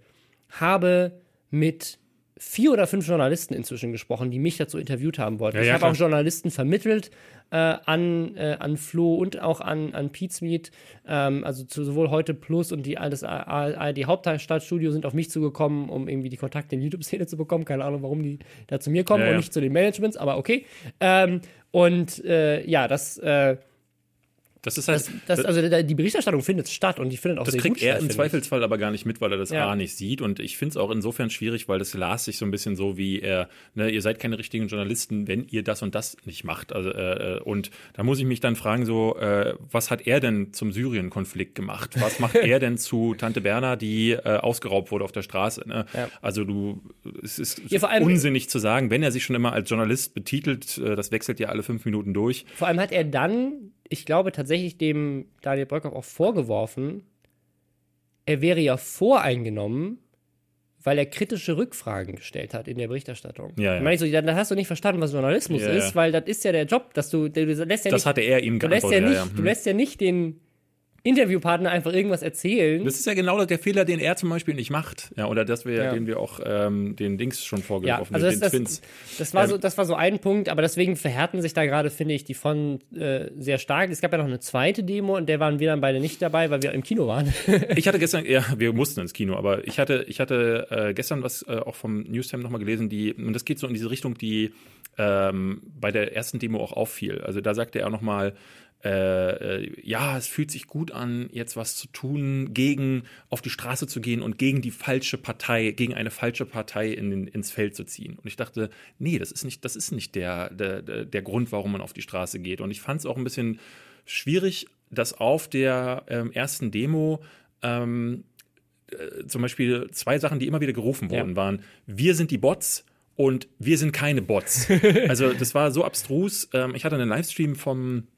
habe mit vier oder fünf Journalisten inzwischen gesprochen, die mich dazu interviewt haben wollten. Ja, ich ja, habe klar. auch Journalisten vermittelt äh, an, äh, an Flo und auch an, an Pizmeet. Ähm, also zu sowohl heute Plus und die das ARD Hauptstadtstudio sind auf mich zugekommen, um irgendwie die Kontakte in die YouTube-Szene zu bekommen. Keine Ahnung, warum die da zu mir kommen Ja, und nicht zu den Managements, aber okay. Ähm, und äh, ja, das, äh, das ist halt. das, das, also die Berichterstattung findet statt und die findet auch Das sehr kriegt gut er statt, im ich. Zweifelsfall aber gar nicht mit, weil er das Ja. A nicht sieht. Und ich finde es auch insofern schwierig, weil das las sich so ein bisschen so wie er, ne, ihr seid keine richtigen Journalisten, wenn ihr das und das nicht macht. Also, äh, und da muss ich mich dann fragen, so, äh, was hat er denn zum Syrien-Konflikt gemacht? Was macht er denn zu Tante Berna, die äh, ausgeraubt wurde auf der Straße? Ne? Ja. Also du, es ist Ja, unsinnig zu sagen, wenn er sich schon immer als Journalist betitelt, äh, das wechselt ja alle fünf Minuten durch. Vor allem hat er dann, ich glaube, tatsächlich dem Daniel Bröckhoff auch vorgeworfen, er wäre ja voreingenommen, weil er kritische Rückfragen gestellt hat in der Berichterstattung. Ja, ja. Ich meine so, dann hast du nicht verstanden, was Journalismus Ja, ist, weil das ist ja der Job, dass du, du lässt ja Das nicht, hatte er ihm du lässt ja geantwortet. nicht, ja, du Hm. lässt ja nicht den Interviewpartner einfach irgendwas erzählen. Das ist ja genau der Fehler, den er zum Beispiel nicht macht. Ja, oder dass wir, Ja. den wir auch ähm, den Dings schon Ja, vorgeworfen also haben, das, den das, Twins. das, war Ähm, so, das war so ein Punkt, aber deswegen verhärten sich da gerade, finde ich, die von äh, sehr stark. Es gab ja noch eine zweite Demo und der waren wir dann beide nicht dabei, weil wir im Kino waren. Ich hatte gestern, ja, wir mussten ins Kino, aber ich hatte, ich hatte äh, gestern was äh, auch vom Newstime nochmal gelesen, die, und das geht so in diese Richtung, die ähm, bei der ersten Demo auch auffiel. Also da sagte er nochmal, äh, äh, ja, es fühlt sich gut an, jetzt was zu tun, gegen auf die Straße zu gehen und gegen die falsche Partei, gegen eine falsche Partei in, ins Feld zu ziehen. Und ich dachte, nee, das ist nicht, das ist nicht der, der, der Grund, warum man auf die Straße geht. Und ich fand es auch ein bisschen schwierig, dass auf der ähm, ersten Demo ähm, äh, zum Beispiel zwei Sachen, die immer wieder gerufen Ja. wurden, waren, wir sind die Bots und wir sind keine Bots. also das war so abstrus. Ähm, ich hatte einen Livestream vom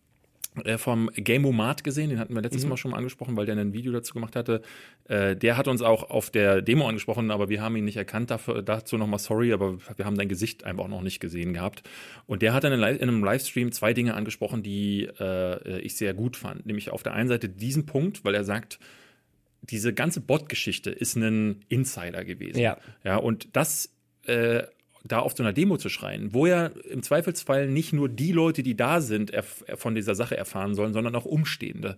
vom Gameomat gesehen, den hatten wir letztes Mal schon mal angesprochen, weil der ein Video dazu gemacht hatte. Äh, der hat uns auch auf der Demo angesprochen, aber wir haben ihn nicht erkannt. Dafür, dazu nochmal sorry, aber wir haben dein Gesicht einfach noch nicht gesehen gehabt. Und der hat dann in einem Livestream zwei Dinge angesprochen, die äh, ich sehr gut fand. Nämlich auf der einen Seite diesen Punkt, weil er sagt, diese ganze Bot-Geschichte ist ein Insider gewesen. Ja. Ja, und das äh, da auf so einer Demo zu schreien, wo ja im Zweifelsfall nicht nur die Leute, die da sind, erf von dieser Sache erfahren sollen, sondern auch Umstehende.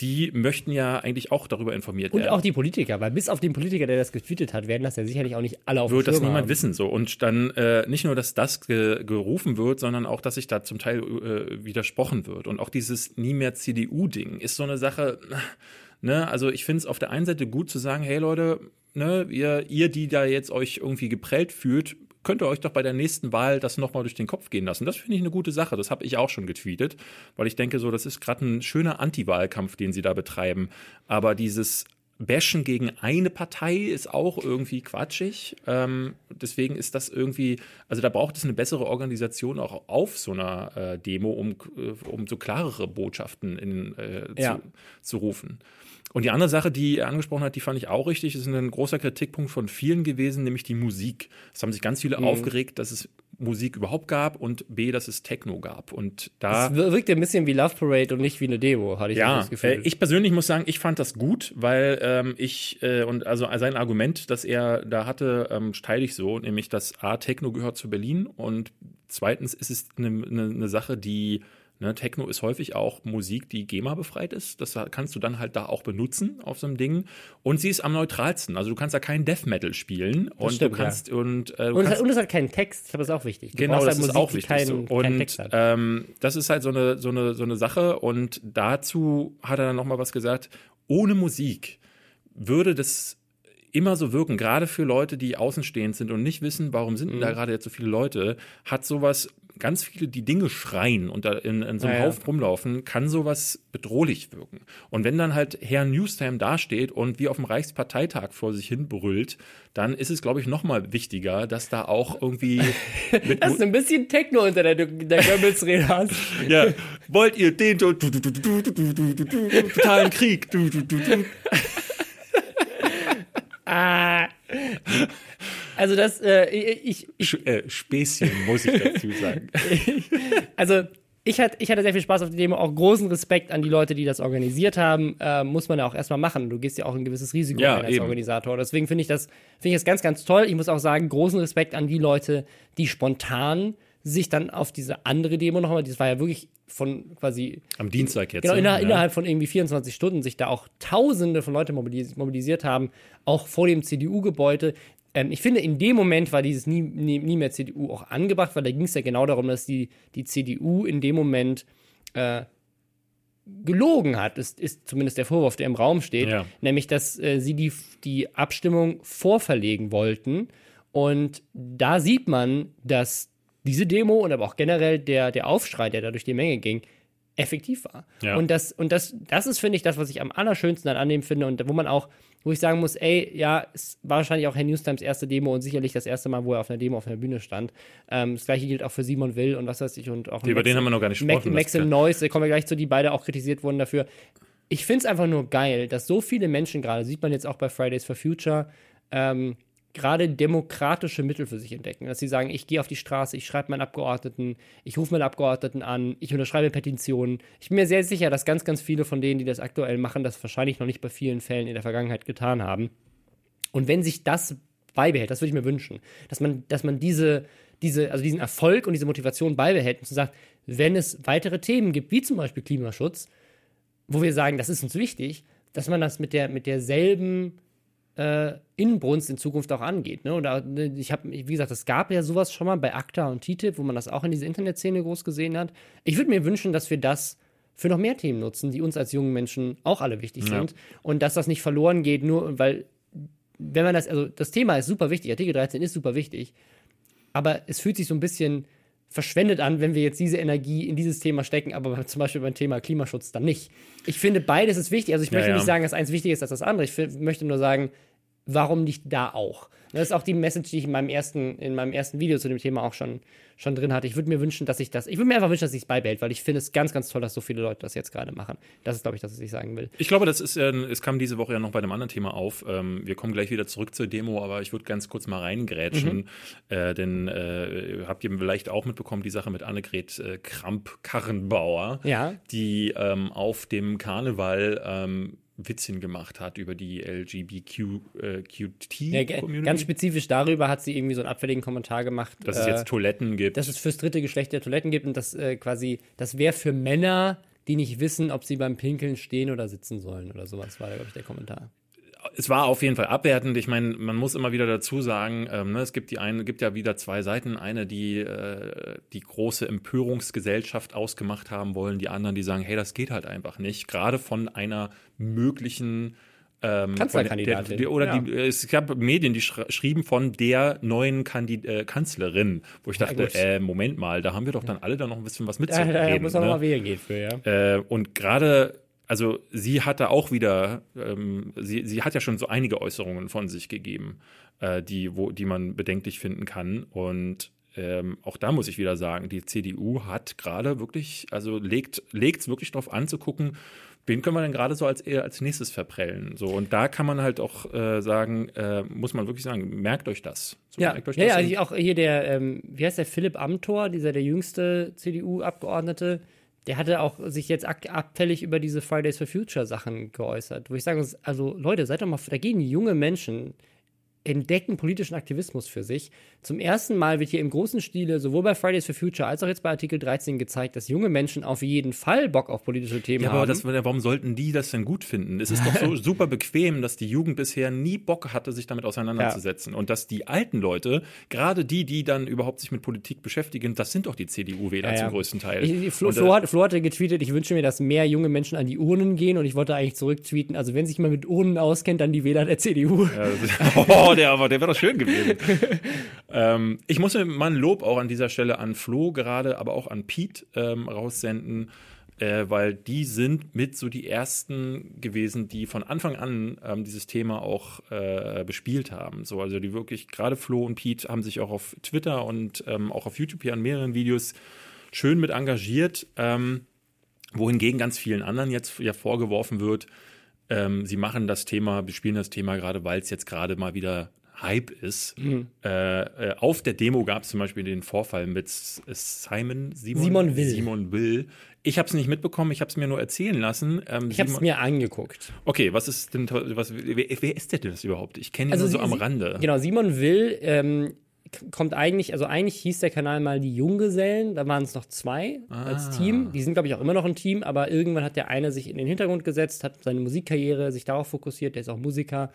Die möchten ja eigentlich auch darüber informiert Und werden. auch die Politiker, weil bis auf den Politiker, der das getweetet hat, werden das ja sicherlich auch nicht alle auf wird das niemand haben. wissen so und dann äh, nicht nur, dass das ge gerufen wird, sondern auch, dass sich da zum Teil äh, widersprochen wird und auch dieses nie mehr CDU-Ding ist so eine Sache. Ne, also ich finde es auf der einen Seite gut zu sagen, hey Leute, ne, ihr, ihr, die da jetzt euch irgendwie geprellt fühlt, könnt ihr euch doch bei der nächsten Wahl das nochmal durch den Kopf gehen lassen. Das finde ich eine gute Sache. Das habe ich auch schon getweetet, weil ich denke, so, das ist gerade ein schöner Anti-Wahlkampf, den sie da betreiben. Aber dieses Bashen gegen eine Partei ist auch irgendwie quatschig. Ähm, deswegen ist das irgendwie, also da braucht es eine bessere Organisation auch auf so einer äh, Demo, um, äh, um so klarere Botschaften in, äh, Ja. zu, zu rufen. Und die andere Sache, die er angesprochen hat, die fand ich auch richtig, ist ein großer Kritikpunkt von vielen gewesen, nämlich die Musik. Es haben sich ganz viele Mhm. aufgeregt, dass es Musik überhaupt gab und B, dass es Techno gab. Und da. Es wir- wirkt ein bisschen wie Love Parade und nicht wie eine Demo, hatte ich Ja, das Gefühl. äh, ich persönlich muss sagen, ich fand das gut, weil ähm, ich äh, und also sein Argument, das er da hatte, ähm, teile ich so, nämlich dass A, Techno gehört zu Berlin und zweitens ist es eine ne, ne Sache, die Ne, Techno ist häufig auch Musik, die GEMA befreit ist. Das kannst du dann halt da auch benutzen auf so einem Ding. Und sie ist am neutralsten. Also du kannst da kein Death Metal spielen und stimmt, du kannst und, äh, du und, es kannst hat, und es hat keinen Text, ich glaube, das ist auch wichtig. Du Genau, das halt ist Musik, auch die wichtig. keinen, so. keinen Und ähm, das ist halt so eine, so, eine, so eine Sache. Und dazu hat er dann nochmal was gesagt. Ohne Musik würde das immer so wirken, gerade für Leute, die außenstehend sind und nicht wissen, warum sind denn Mhm. da gerade jetzt so viele Leute, hat sowas ganz viele, die Dinge schreien und in, in so einem naja. Haufen rumlaufen, kann sowas bedrohlich wirken. Und wenn dann halt Herr Newstam dasteht und wie auf dem Reichsparteitag vor sich hin brüllt, dann ist es, glaube ich, nochmal wichtiger, dass da auch irgendwie. Mit dass du ein bisschen Techno unter der, der Goebbels-Rede hast. ja. Wollt ihr den totalen Krieg? ah. Also das, äh, ich, ich, äh, Späßchen, muss ich dazu sagen. also ich hatte, ich hatte sehr viel Spaß auf die Demo, auch großen Respekt an die Leute, die das organisiert haben. Äh, muss man ja auch erstmal machen. Du gehst ja auch ein gewisses Risiko Ja, als eben. Organisator. Deswegen finde ich das, finde ich das ganz, ganz toll. Ich muss auch sagen, großen Respekt an die Leute, die spontan sich dann auf diese andere Demo nochmal, das war ja wirklich von quasi Am Dienstag jetzt. Genau, ne? inner, Ja. innerhalb von irgendwie 24 Stunden sich da auch Tausende von Leuten mobilis mobilisiert haben, auch vor dem CDU-Gebäude. Ähm, ich finde, in dem Moment war dieses nie, nie, nie mehr CDU auch angebracht, weil da ging es ja genau darum, dass die, die CDU in dem Moment äh, gelogen hat, ist, ist zumindest der Vorwurf, der im Raum steht, Ja. nämlich, dass äh, sie die, die Abstimmung vorverlegen wollten. Und da sieht man, dass diese Demo und aber auch generell der, der Aufschrei, der da durch die Menge ging, effektiv war. Ja. Und das, und das, das ist, finde ich, das, was ich am allerschönsten dann an dem finde und wo man auch, wo ich sagen muss, ey, ja, es war wahrscheinlich auch Herr Newstimes erste Demo und sicherlich das erste Mal, wo er auf einer Demo auf einer Bühne stand. Ähm, das gleiche gilt auch für Simon Will und was weiß ich und auch Über den haben wir noch gar nicht gesprochen. Max und Noise, da kommen wir gleich zu, die beide auch kritisiert wurden dafür. Ich finde es einfach nur geil, dass so viele Menschen gerade, sieht man jetzt auch bei Fridays for Future, ähm, gerade demokratische Mittel für sich entdecken. Dass sie sagen, ich gehe auf die Straße, ich schreibe meinen Abgeordneten, ich rufe meinen Abgeordneten an, ich unterschreibe Petitionen. Ich bin mir sehr sicher, dass ganz, ganz viele von denen, die das aktuell machen, das wahrscheinlich noch nicht bei vielen Fällen in der Vergangenheit getan haben. Und wenn sich das beibehält, das würde ich mir wünschen, dass man, dass man diese, diese, also diesen Erfolg und diese Motivation beibehält und sagen, wenn es weitere Themen gibt, wie zum Beispiel Klimaschutz, wo wir sagen, das ist uns wichtig, dass man das mit der mit derselben äh, Inbrunst in Zukunft auch angeht. Ne? Oder ne, ich habe, wie gesagt, es gab ja sowas schon mal bei ACTA und TTIP, wo man das auch in dieser Internetszene groß gesehen hat. Ich würde mir wünschen, dass wir das für noch mehr Themen nutzen, die uns als jungen Menschen auch alle wichtig Ja. sind und dass das nicht verloren geht, nur weil wenn man das, also das Thema ist super wichtig, Artikel 13 ist super wichtig, aber es fühlt sich so ein bisschen verschwendet an, wenn wir jetzt diese Energie in dieses Thema stecken, aber zum Beispiel beim Thema Klimaschutz dann nicht. Ich finde, beides ist wichtig. Also ich Ja, möchte ja. nicht sagen, dass eins wichtiger ist als das andere. Ich möchte nur sagen, warum nicht da auch? Das ist auch die Message, die ich in meinem ersten, in meinem ersten Video zu dem Thema auch schon, schon drin hatte. Ich würde mir wünschen, dass ich das, ich würde mir einfach wünschen, dass ich es beibehält, weil ich finde es ganz, ganz toll, dass so viele Leute das jetzt gerade machen. Das ist, glaube ich, das, was ich sagen will. Ich glaube, das ist, äh, es kam diese Woche ja noch bei einem anderen Thema auf. Ähm, wir kommen gleich wieder zurück zur Demo, aber ich würde ganz kurz mal reingrätschen, Mhm. äh, denn äh, habt ihr vielleicht auch mitbekommen, die Sache mit Annegret äh, Kramp-Karrenbauer, Ja. die ähm, auf dem Karneval ähm, Witzchen gemacht hat über die LGBTQT-Community. Ja, ge- ganz spezifisch darüber hat sie irgendwie so einen abfälligen Kommentar gemacht. dass es äh, jetzt Toiletten gibt. dass es fürs dritte Geschlecht ja Toiletten gibt und das äh, quasi, das wäre für Männer, die nicht wissen, ob sie beim Pinkeln stehen oder sitzen sollen oder sowas, war, glaube ich, der Kommentar. Es war auf jeden Fall abwertend. Ich meine, man muss immer wieder dazu sagen, ähm, ne, es gibt die eine, gibt ja wieder zwei Seiten. Eine, die äh, die große Empörungsgesellschaft ausgemacht haben wollen, die anderen, die sagen, hey, das geht halt einfach nicht. Gerade von einer möglichen ähm, Kanzlerkandidatin. der- der- Oder Ja. die, es gab Medien, die schrieben von der neuen Kandid äh, Kanzlerin, wo ich dachte, äh, Moment mal, da haben wir doch dann alle da noch ein bisschen was mitzureden. da muss man ne? noch mal wählen gehen für, ja. Äh, und gerade, also sie hatte auch wieder, ähm, sie, sie hat ja schon so einige Äußerungen von sich gegeben, äh, die, wo, die man bedenklich finden kann. Und ähm, auch da muss ich wieder sagen, die CDU hat gerade wirklich, also legt es wirklich drauf an zu gucken, wen können wir denn gerade so als eher als nächstes verprellen. So, und da kann man halt auch äh, sagen, äh, muss man wirklich sagen, merkt euch das. So, Ja, merkt euch ja, das ja auch hier der, ähm, wie heißt der, Philipp Amthor, dieser der jüngste CDU-Abgeordnete, der hatte auch sich jetzt abfällig über diese Fridays for Future Sachen geäußert, wo ich sage, also Leute, seid doch mal, da gehen junge Menschen, entdecken politischen Aktivismus für sich. Zum ersten Mal wird hier im großen Stile sowohl bei Fridays for Future als auch jetzt bei Artikel 13 gezeigt, dass junge Menschen auf jeden Fall Bock auf politische Themen Ja, haben. aber das, warum sollten die das denn gut finden? Es ist doch so super bequem, dass die Jugend bisher nie Bock hatte, sich damit auseinanderzusetzen. Und dass die alten Leute, gerade die, die dann überhaupt sich mit Politik beschäftigen, das sind doch die CDU-Wähler Ja, ja. zum größten Teil. Ich, Flo, Und, äh, Flo, hat, Flo hatte getweetet, ich wünsche mir, dass mehr junge Menschen an die Urnen gehen und ich wollte eigentlich zurücktweeten, also wenn sich jemand mit Urnen auskennt, dann die Wähler der CDU. ja, das ist, oh, Der, aber der wäre doch schön gewesen. ähm, ich muss mir mal ein Lob auch an dieser Stelle an Flo gerade, aber auch an Pete ähm, raussenden äh, weil die sind mit so die ersten gewesen, die von Anfang an ähm, dieses Thema auch äh, bespielt haben. So, also die wirklich, gerade Flo und Pete haben sich auch auf Twitter und ähm, auch auf YouTube hier an mehreren Videos schön mit engagiert, ähm, wohingegen ganz vielen anderen jetzt ja vorgeworfen wird, ähm, sie machen das Thema, bespielen das Thema gerade, weil es jetzt gerade mal wieder Hype ist. Mhm. Äh, äh, auf der Demo gab es zum Beispiel den Vorfall mit Simon, Simon, Simon Will. Simon Will. Ich habe es nicht mitbekommen, ich habe es mir nur erzählen lassen. Ähm, ich habe es mir angeguckt. Okay, was ist denn, was, wer, wer ist der denn das überhaupt? Ich kenne ihn also nur so am Rande. Genau, Simon Will ähm, kommt eigentlich, also eigentlich hieß der Kanal mal die Junggesellen, da waren es noch zwei ah. als Team. Die sind, glaube ich, auch immer noch ein Team, aber irgendwann hat der eine sich in den Hintergrund gesetzt, hat seine Musikkarriere sich darauf fokussiert, der ist auch Musiker,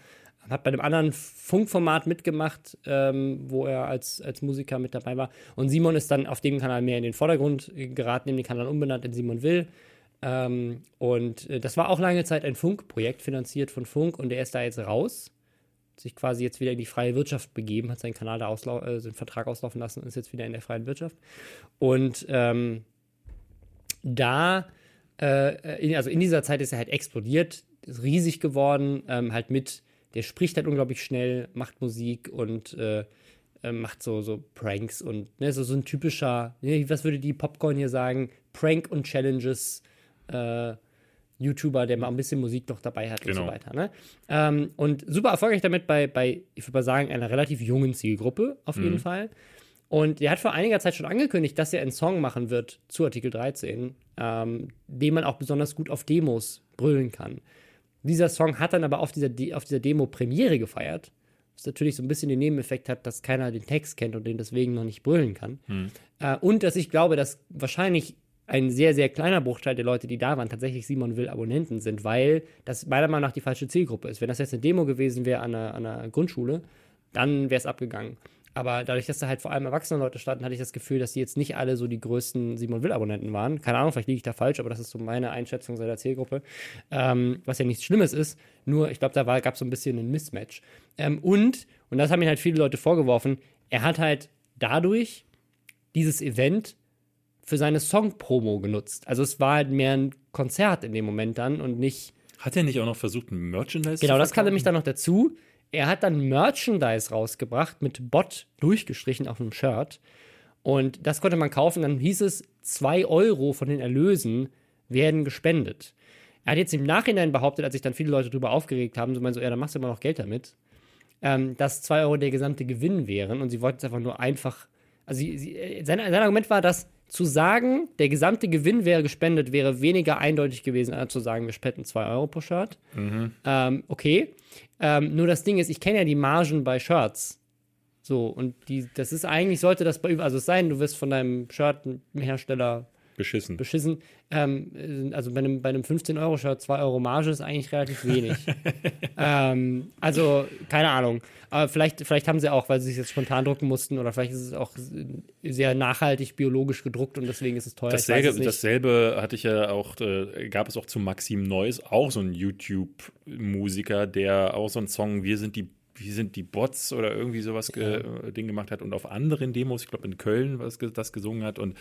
hat bei einem anderen Funkformat mitgemacht, ähm, wo er als, als Musiker mit dabei war. Und Simon ist dann auf dem Kanal mehr in den Vordergrund geraten, den Kanal umbenannt in Simon Will. Ähm, und äh, das war auch lange Zeit ein Funkprojekt, finanziert von Funk, und er ist da jetzt raus. Sich quasi jetzt wieder in die freie Wirtschaft begeben, hat seinen Kanal da auslau äh, seinen Vertrag auslaufen lassen und ist jetzt wieder in der freien Wirtschaft. Und ähm, da, äh, in, also in dieser Zeit ist er halt explodiert, ist riesig geworden, ähm, halt mit der spricht halt unglaublich schnell, macht Musik und äh, äh, macht so, so Pranks und ne, so, so ein typischer, ne, was würde die Popcorn hier sagen, Prank und Challenges äh, YouTuber, der mal ein bisschen Musik noch dabei hat genau. und so weiter. Ne? Ähm, und super erfolgreich damit bei, bei, ich würde mal sagen, einer relativ jungen Zielgruppe auf jeden mhm. Fall. Und er hat vor einiger Zeit schon angekündigt, dass er einen Song machen wird zu Artikel 13, ähm, den man auch besonders gut auf Demos brüllen kann. Dieser Song hat dann aber auf dieser, auf dieser Demo Premiere gefeiert, was natürlich so ein bisschen den Nebeneffekt hat, dass keiner den Text kennt und den deswegen noch nicht brüllen kann. Hm. Äh, und dass ich glaube, dass wahrscheinlich ein sehr, sehr kleiner Bruchteil der Leute, die da waren, tatsächlich Simon Will Abonnenten sind, weil das meiner Meinung nach die falsche Zielgruppe ist. Wenn das jetzt eine Demo gewesen wäre an einer, an einer Grundschule, dann wäre es abgegangen. Aber dadurch, dass da halt vor allem erwachsene Leute standen, hatte ich das Gefühl, dass die jetzt nicht alle so die größten Simon Will-Abonnenten waren. Keine Ahnung, vielleicht liege ich da falsch, aber das ist so meine Einschätzung seiner Zielgruppe. Ähm, was ja nichts Schlimmes ist, nur ich glaube, da gab es so ein bisschen ein Mismatch. Ähm, und, und das haben mir halt viele Leute vorgeworfen, er hat halt dadurch dieses Event für seine Song-Promo genutzt. Also es war halt mehr ein Konzert in dem Moment dann und nicht. Hat er nicht auch noch versucht, ein Merchandise Genau, das kam nämlich dann noch dazu. Er hat dann Merchandise rausgebracht mit Bot durchgestrichen auf einem Shirt. Und das konnte man kaufen. Dann hieß es, 2 Euro von den Erlösen werden gespendet. Er hat jetzt im Nachhinein behauptet, als sich dann viele Leute darüber aufgeregt haben, so meinen so, ja, dann machst du immer noch Geld damit, ähm, dass 2 Euro der gesamte Gewinn wären. Und sie wollten es einfach nur einfach. Also sie, sie, äh, sein, sein Argument war, dass zu sagen, der gesamte Gewinn wäre gespendet, wäre weniger eindeutig gewesen, als zu sagen, wir spenden 2 Euro pro Shirt. Mhm. Ähm, okay. Ähm, nur das Ding ist, ich kenne ja die Margen bei Shirts. So, und die, das ist eigentlich, sollte das bei, also es sein, du wirst von deinem Shirt-Hersteller beschissen. Beschissen. Ähm, also bei einem, bei einem 15-Euro-Shirt 2 Euro Marge ist eigentlich relativ wenig. ähm, also, keine Ahnung. Aber vielleicht, vielleicht haben sie auch, weil sie es jetzt spontan drucken mussten, oder vielleicht ist es auch sehr nachhaltig biologisch gedruckt und deswegen ist es teuer. Dasselbe, dasselbe hatte ich ja auch, äh, gab es auch zu Maxim Neuss, auch so ein YouTube-Musiker, der auch so einen Song Wir sind die wie sind die Bots oder irgendwie sowas ge ja. Ding gemacht hat und auf anderen Demos, ich glaube in Köln was das gesungen hat und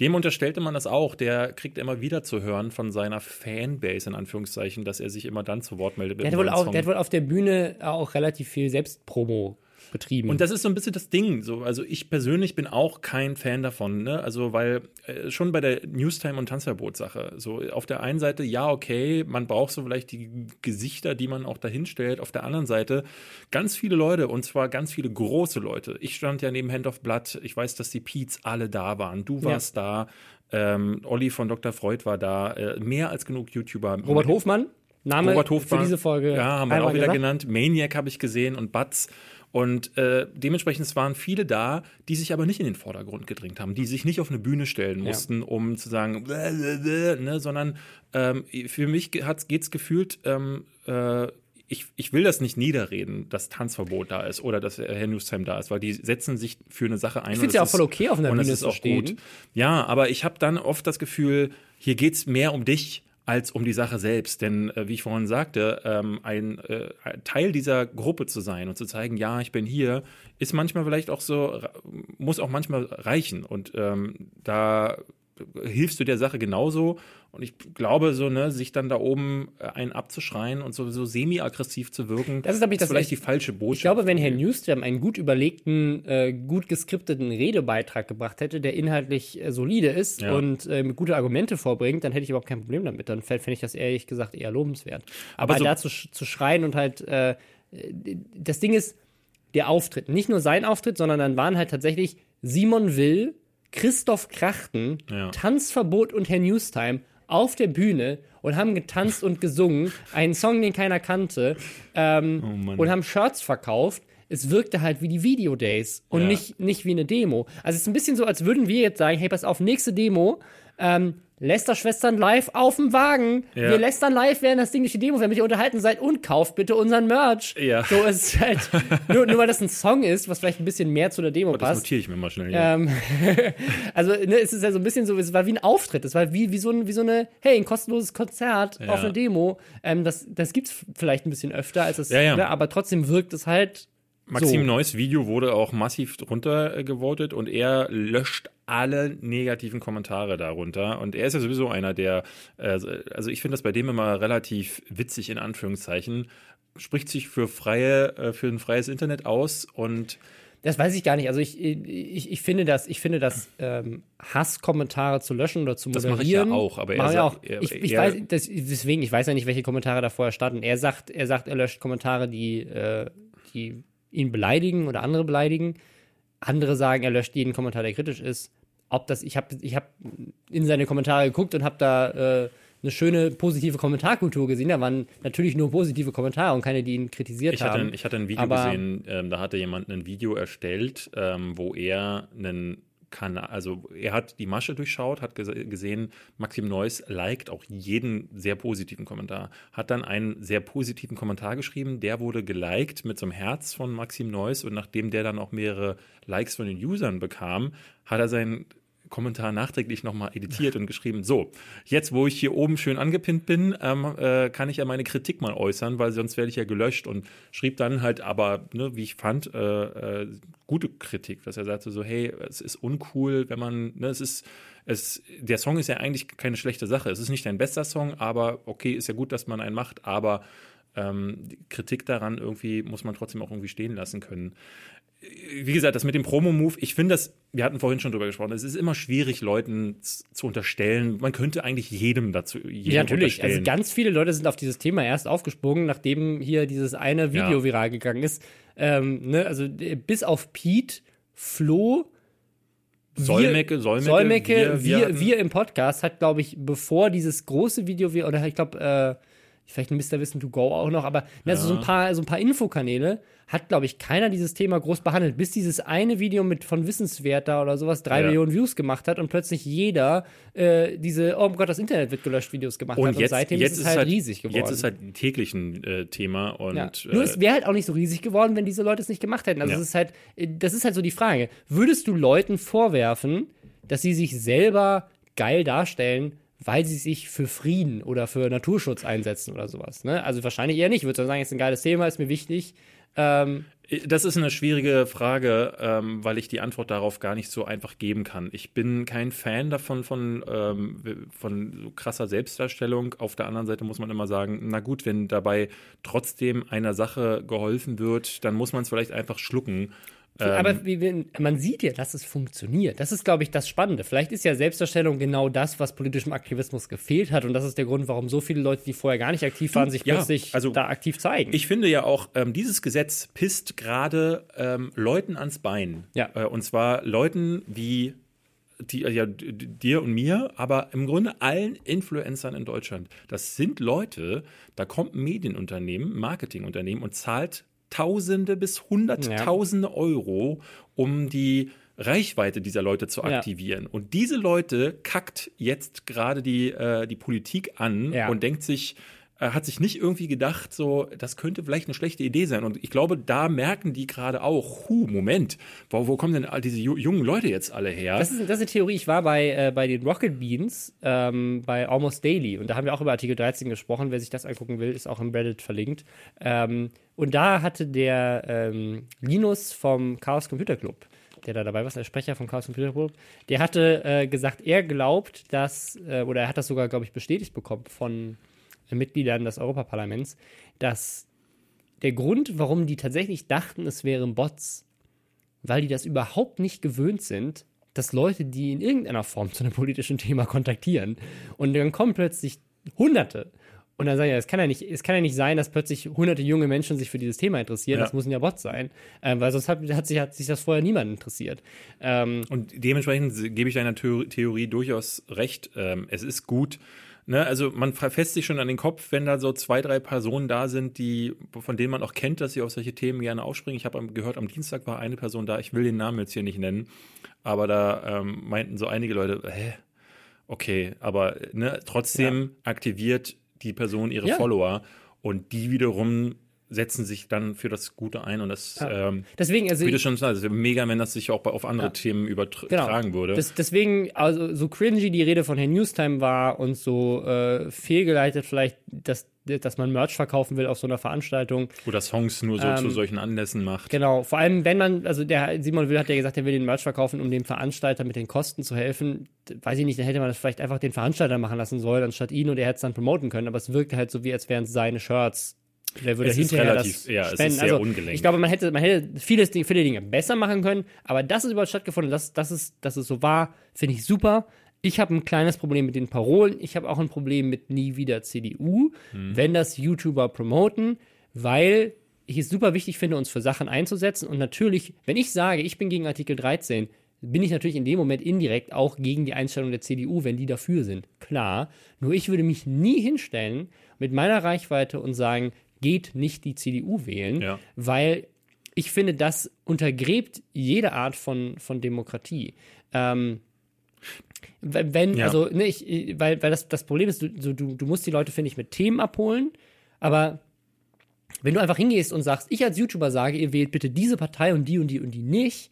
dem unterstellte man das auch, der kriegt immer wieder zu hören von seiner Fanbase in Anführungszeichen, dass er sich immer dann zu Wort meldet. Der hat, wohl auch, der hat wohl auf der Bühne auch relativ viel Selbstpromo betrieben. Und das ist so ein bisschen das Ding. So, also ich persönlich bin auch kein Fan davon, ne? Also, weil äh, schon bei der Newstime und Tanzverbot-Sache, so auf der einen Seite, ja, okay, man braucht so vielleicht die Gesichter, die man auch dahin stellt. Auf der anderen Seite ganz viele Leute, und zwar ganz viele große Leute. Ich stand ja neben Hand of Blood, ich weiß, dass die Peets alle da waren. Du warst ja. da, ähm, Olli von Dr. Freud war da, äh, mehr als genug YouTuber. Robert Hofmann? Name Robert Hofmann, für diese Folge. Ja, haben wir auch wieder gesagt? genannt. Maniac habe ich gesehen und Batz. Und äh, dementsprechend waren viele da, die sich aber nicht in den Vordergrund gedrängt haben, die sich nicht auf eine Bühne stellen mussten, ja. um zu sagen, ne, sondern ähm, für mich geht es gefühlt, ähm, äh, ich, ich will das nicht niederreden, dass Tanzverbot da ist oder dass Herr Newsheim da ist, weil die setzen sich für eine Sache ein. Ich finde es ja auch voll okay, auf einer Bühne zu stehen. Gut. Ja, aber ich habe dann oft das Gefühl, hier geht es mehr um dich als um die Sache selbst. Denn, äh, wie ich vorhin sagte, ähm, ein äh, Teil dieser Gruppe zu sein und zu zeigen, ja, ich bin hier, ist manchmal vielleicht auch so, muss auch manchmal reichen. Und ähm, da hilfst du der Sache genauso. Und ich glaube, so, ne, sich dann da oben äh, einen abzuschreien und so, so semi-aggressiv zu wirken, das ist, ich, das vielleicht die falsche Botschaft. Ich glaube, wenn Herr Newstrom einen gut überlegten, äh, gut geskripteten Redebeitrag gebracht hätte, der inhaltlich äh, solide ist ja. und äh, mit gute Argumente vorbringt, dann hätte ich überhaupt kein Problem damit. Dann fände ich das ehrlich gesagt eher lobenswert. Aber, Aber so dazu zu schreien und halt, äh, das Ding ist, der Auftritt, nicht nur sein Auftritt, sondern dann waren halt tatsächlich Simon Will, Christoph Krachten, ja. Tanzverbot und Herr Newstime auf der Bühne und haben getanzt und gesungen, einen Song, den keiner kannte, ähm, oh und haben Shirts verkauft. Es wirkte halt wie die Video Days und ja. nicht, nicht wie eine Demo. Also es ist ein bisschen so, als würden wir jetzt sagen, hey, pass auf, nächste Demo, ähm, Lästerschwestern live auf dem Wagen. Ja. Wir lästern live, während das Ding durch die Demo, wenn ihr unterhalten seid und kauft bitte unseren Merch. Ja. So ist es halt, nur, nur weil das ein Song ist, was vielleicht ein bisschen mehr zu der Demo oh, passt. Das notiere ich mir mal schnell. Ja. Ähm, also, ne, es ist ja so ein bisschen so, es war wie ein Auftritt. Es war wie, wie, so, ein, wie so eine, hey, ein kostenloses Konzert ja. auf einer Demo. Ähm, das, das gibt's vielleicht ein bisschen öfter, als es, ja, ne, aber trotzdem wirkt es halt Maxim so. Neues Video wurde auch massiv runtergevotet und er löscht alle negativen Kommentare darunter. Und er ist ja sowieso einer, der, äh, also ich finde das bei dem immer relativ witzig in Anführungszeichen, spricht sich für freie, äh, für ein freies Internet aus und das weiß ich gar nicht. Also ich, ich, ich finde das, ich finde das ähm, Hasskommentare zu löschen oder zu moderieren. Das mache ich ja auch, aber er, ja auch. Ich, ich er, weiß, das, deswegen, ich weiß ja nicht, welche Kommentare da vorher standen. Er sagt, er sagt, er löscht Kommentare, die, äh, die ihn beleidigen oder andere beleidigen. Andere sagen, er löscht jeden Kommentar, der kritisch ist. Ob das, ich habe ich hab in seine Kommentare geguckt und habe da äh, eine schöne positive Kommentarkultur gesehen. Da waren natürlich nur positive Kommentare und keine, die ihn kritisiert ich haben. Hatte, ich hatte ein Video gesehen, ähm, da hatte jemand ein Video erstellt, ähm, wo er einen kann, also er hat die Masche durchschaut, hat gesehen, Maxim Neuss liked auch jeden sehr positiven Kommentar, hat dann einen sehr positiven Kommentar geschrieben, der wurde geliked mit so einem Herz von Maxim Neuss und nachdem der dann auch mehrere Likes von den Usern bekam, hat er seinen Kommentar nachträglich nochmal editiert und geschrieben, so, jetzt wo ich hier oben schön angepinnt bin, ähm, äh, kann ich ja meine Kritik mal äußern, weil sonst werde ich ja gelöscht und schrieb dann halt aber, ne, wie ich fand, äh, äh, gute Kritik, dass er sagte so, hey, es ist uncool, wenn man, ne, es ist, es, der Song ist ja eigentlich keine schlechte Sache, es ist nicht dein bester Song, aber okay, ist ja gut, dass man einen macht, aber ähm, Kritik daran irgendwie muss man trotzdem auch irgendwie stehen lassen können wie gesagt, das mit dem Promo-Move, ich finde das, wir hatten vorhin schon drüber gesprochen, es ist immer schwierig, Leuten zu unterstellen. Man könnte eigentlich jedem dazu jedem Ja, natürlich. Also ganz viele Leute sind auf dieses Thema erst aufgesprungen, nachdem hier dieses eine Video ja. viral gegangen ist. Ähm, ne, also bis auf Pete, Flo, Solmecke, Solmecke, Solmecke wir, wir, wir, wir, im Podcast hat, glaube ich, bevor dieses große Video, oder ich glaube, äh, vielleicht ein Mr. Wissen to Go auch noch, aber ja. also so ein paar, so ein paar Infokanäle hat, glaube ich, keiner dieses Thema groß behandelt, bis dieses eine Video mit von Wissenswerter oder sowas drei ja. Millionen Views gemacht hat und plötzlich jeder äh, diese, oh Gott, das Internet wird gelöscht, Videos gemacht und hat. Jetzt, und seitdem jetzt ist es halt, halt, riesig geworden. Jetzt ist halt ein täglichen äh, Thema und. Ja. Nur es wäre halt auch nicht so riesig geworden, wenn diese Leute es nicht gemacht hätten. Also es ist halt, äh, das ist halt so die Frage. Würdest du Leuten vorwerfen, dass sie sich selber geil darstellen, weil sie sich für Frieden oder für Naturschutz einsetzen oder sowas. Ne? Also wahrscheinlich eher nicht. Ich würde sagen, es ist ein geiles Thema, ist mir wichtig. Ähm, das ist eine schwierige Frage, ähm, weil ich die Antwort darauf gar nicht so einfach geben kann. Ich bin kein Fan davon von, ähm, von so krasser Selbstdarstellung. Auf der anderen Seite muss man immer sagen, na gut, wenn dabei trotzdem einer Sache geholfen wird, dann muss man es vielleicht einfach schlucken. Aber ähm, man sieht ja, dass es funktioniert. Das ist, glaube ich, das Spannende. Vielleicht ist ja Selbstdarstellung genau das, was politischem Aktivismus gefehlt hat. Und das ist der Grund, warum so viele Leute, die vorher gar nicht aktiv waren, sich ja, plötzlich also, da aktiv zeigen. Ich finde ja auch, ähm, dieses Gesetz pisst gerade ähm, Leuten ans Bein. Ja. Äh, und zwar Leuten wie die, ja, dir und mir, aber im Grunde allen Influencern in Deutschland. Das sind Leute, da kommt ein Medienunternehmen, Marketingunternehmen und zahlt Tausende bis Hunderttausende ja. Euro, um die Reichweite dieser Leute zu aktivieren. Ja. Und diese Leute kackt jetzt gerade die, äh, die Politik an ja. und denkt sich, hat sich nicht irgendwie gedacht, so, das könnte vielleicht eine schlechte Idee sein. Und ich glaube, da merken die gerade auch, hu, Moment, wo, wo kommen denn all diese jungen Leute jetzt alle her? Das ist, das ist eine Theorie. Ich war bei, äh, bei den Rocket Beans ähm, bei Almost Daily und da haben wir auch über Artikel 13 gesprochen. Wer sich das angucken will, ist auch im Reddit verlinkt. Ähm, und da hatte der ähm, Linus vom Chaos Computer Club der da dabei war, der Sprecher vom Chaos Computer Club, der hatte äh, gesagt, er glaubt, dass, äh, oder er hat das sogar, glaube ich, bestätigt bekommen von Mitgliedern des Europaparlaments, dass der Grund, warum die tatsächlich dachten, es wären Bots, weil die das überhaupt nicht gewöhnt sind, dass Leute, die in irgendeiner Form zu einem politischen Thema kontaktieren und dann kommen plötzlich Hunderte und dann sagen ja, es kann ja nicht, es kann ja nicht sein, dass plötzlich hunderte junge Menschen sich für dieses Thema interessieren. Ja. Das müssen ja Bots sein, ähm, weil sonst hat, hat, sich, hat sich das vorher niemand interessiert. Ähm, und dementsprechend gebe ich deiner Theorie durchaus recht. Ähm, es ist gut, Ne, also man fest sich schon an den Kopf, wenn da so zwei, drei Personen da sind, die, von denen man auch kennt, dass sie auf solche Themen gerne aufspringen. Ich habe gehört, am Dienstag war eine Person da, ich will den Namen jetzt hier nicht nennen, aber da ähm, meinten so einige Leute, hä? Okay, aber ne, trotzdem ja. aktiviert die Person ihre ja. Follower und die wiederum setzen sich dann für das Gute ein und das ja. ähm, deswegen also wie du schon sagst, mega, wenn das sich auch auf andere ja. Themen übertragen genau. würde. Das, deswegen also so cringy die Rede von Herrn Newstime war und so äh, fehlgeleitet vielleicht, dass dass man Merch verkaufen will auf so einer Veranstaltung. Oder Songs nur so ähm, zu solchen Anlässen macht. Genau, vor allem wenn man, also der Simon Will hat ja gesagt, er will den Merch verkaufen, um dem Veranstalter mit den Kosten zu helfen. Weiß ich nicht, dann hätte man das vielleicht einfach den Veranstalter machen lassen sollen, anstatt ihn und er hätte es dann promoten können. Aber es wirkte halt so, wie als wären es seine Shirts der würde es hinterher relativ, das ja, spenden. Es ist sehr also, ungelenk. Ich glaube, man hätte, man hätte vieles, viele Dinge besser machen können, aber das ist überhaupt stattgefunden. Das, das ist, dass es so war, finde ich super. Ich habe ein kleines Problem mit den Parolen. Ich habe auch ein Problem mit nie wieder CDU, hm. wenn das YouTuber promoten, weil ich es super wichtig finde, uns für Sachen einzusetzen. Und natürlich, wenn ich sage, ich bin gegen Artikel 13, bin ich natürlich in dem Moment indirekt auch gegen die Einstellung der CDU, wenn die dafür sind. Klar. Nur ich würde mich nie hinstellen mit meiner Reichweite und sagen, geht nicht die CDU wählen, ja. weil ich finde, das untergräbt jede Art von, von Demokratie. Ähm, wenn, ja. also, ne, ich, weil, weil das, das Problem ist, du, du, du musst die Leute, finde ich, mit Themen abholen, aber wenn du einfach hingehst und sagst, ich als YouTuber sage, ihr wählt bitte diese Partei und die und die und die nicht,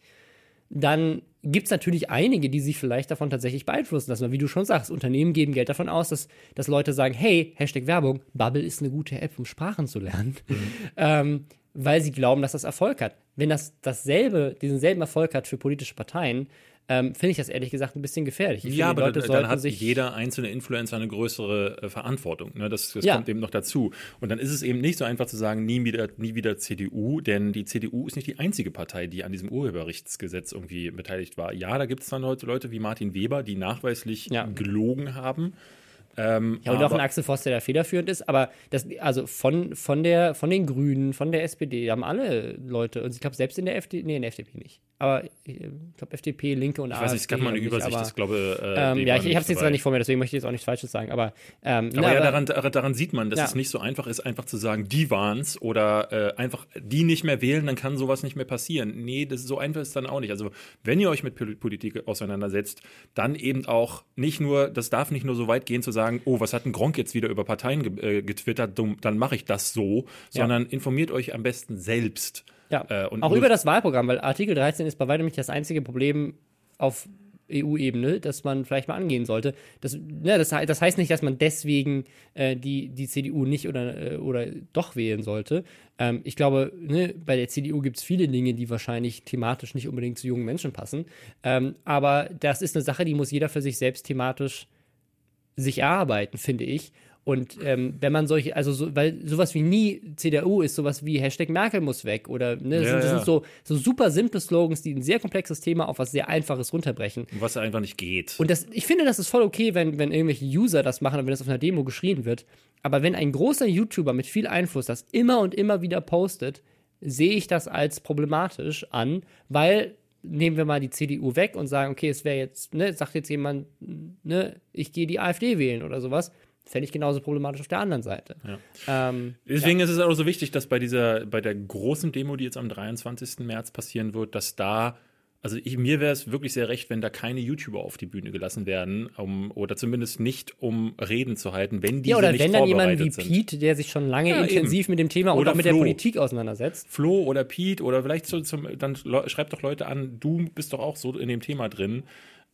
dann gibt es natürlich einige, die sich vielleicht davon tatsächlich beeinflussen lassen. Wie du schon sagst, Unternehmen geben Geld davon aus, dass, dass Leute sagen, hey, Hashtag Werbung, Bubble ist eine gute App, um Sprachen zu lernen. Mhm. Ähm, weil sie glauben, dass das Erfolg hat. Wenn das dasselbe, diesen selben Erfolg hat für politische Parteien, ähm, finde ich das ehrlich gesagt ein bisschen gefährlich. Ich ja, finde, aber dann, dann hat sich jeder einzelne Influencer eine größere äh, Verantwortung. Ne? Das, das ja. kommt eben noch dazu. Und dann ist es eben nicht so einfach zu sagen, nie wieder, nie wieder CDU, denn die CDU ist nicht die einzige Partei, die an diesem Urheberrechtsgesetz irgendwie beteiligt war. Ja, da gibt es dann heute Leute wie Martin Weber, die nachweislich ja. gelogen haben. Ähm, ja, und auch ein Axel Voss, der da federführend ist, aber das, also von, von, der, von den Grünen, von der SPD, haben alle Leute, und ich glaube selbst in der FDP, nee, in der FDP nicht, aber ich glaube FDP, Linke und ich AfD. Ich weiß nicht, es gab mal eine Übersicht, aber, ich glaube. Äh, ähm, ja, ich, ich habe es jetzt zwar nicht vor mir, deswegen möchte ich jetzt auch nichts Falsches sagen, aber. Ähm, aber na, ja, daran, daran sieht man, dass ja. es nicht so einfach ist, einfach zu sagen, die waren's oder äh, einfach die nicht mehr wählen, dann kann sowas nicht mehr passieren. Nee, das ist so einfach ist dann auch nicht. Also, wenn ihr euch mit Politik auseinandersetzt, dann eben auch nicht nur, das darf nicht nur so weit gehen zu sagen, oh, was hat ein Gronk jetzt wieder über Parteien ge äh, getwittert, dann mache ich das so, sondern ja. informiert euch am besten selbst. Ja, äh, auch über das Wahlprogramm, weil Artikel 13 ist bei weitem nicht das einzige Problem auf EU-Ebene, das man vielleicht mal angehen sollte. Das, ne, das, das heißt nicht, dass man deswegen äh, die, die CDU nicht oder, äh, oder doch wählen sollte. Ähm, ich glaube, ne, bei der CDU gibt es viele Dinge, die wahrscheinlich thematisch nicht unbedingt zu jungen Menschen passen. Ähm, aber das ist eine Sache, die muss jeder für sich selbst thematisch sich erarbeiten, finde ich. Und ähm, wenn man solche, also so, weil sowas wie nie CDU ist sowas wie Hashtag Merkel muss weg oder ne, das, ja, sind, das ja. sind so, so super simple Slogans, die ein sehr komplexes Thema auf was sehr Einfaches runterbrechen. Was einfach nicht geht. Und das, ich finde, das ist voll okay, wenn, wenn irgendwelche User das machen und wenn das auf einer Demo geschrien wird. Aber wenn ein großer YouTuber mit viel Einfluss das immer und immer wieder postet, sehe ich das als problematisch an, weil nehmen wir mal die CDU weg und sagen, okay, es wäre jetzt, ne, sagt jetzt jemand, ne, ich gehe die AfD wählen oder sowas, fände ich genauso problematisch auf der anderen Seite. Ja. Ähm, Deswegen ja. ist es auch so wichtig, dass bei dieser, bei der großen Demo, die jetzt am 23. März passieren wird, dass da also ich, mir wäre es wirklich sehr recht, wenn da keine YouTuber auf die Bühne gelassen werden, um, oder zumindest nicht um Reden zu halten, wenn die Ja, oder nicht wenn dann jemand wie. Pete, der sich schon lange Ja, intensiv eben. mit dem Thema Oder auch mit der. Politik auseinandersetzt. Flo oder Pete oder vielleicht so zum, dann schreibt doch Leute an, du bist doch auch so in dem Thema drin.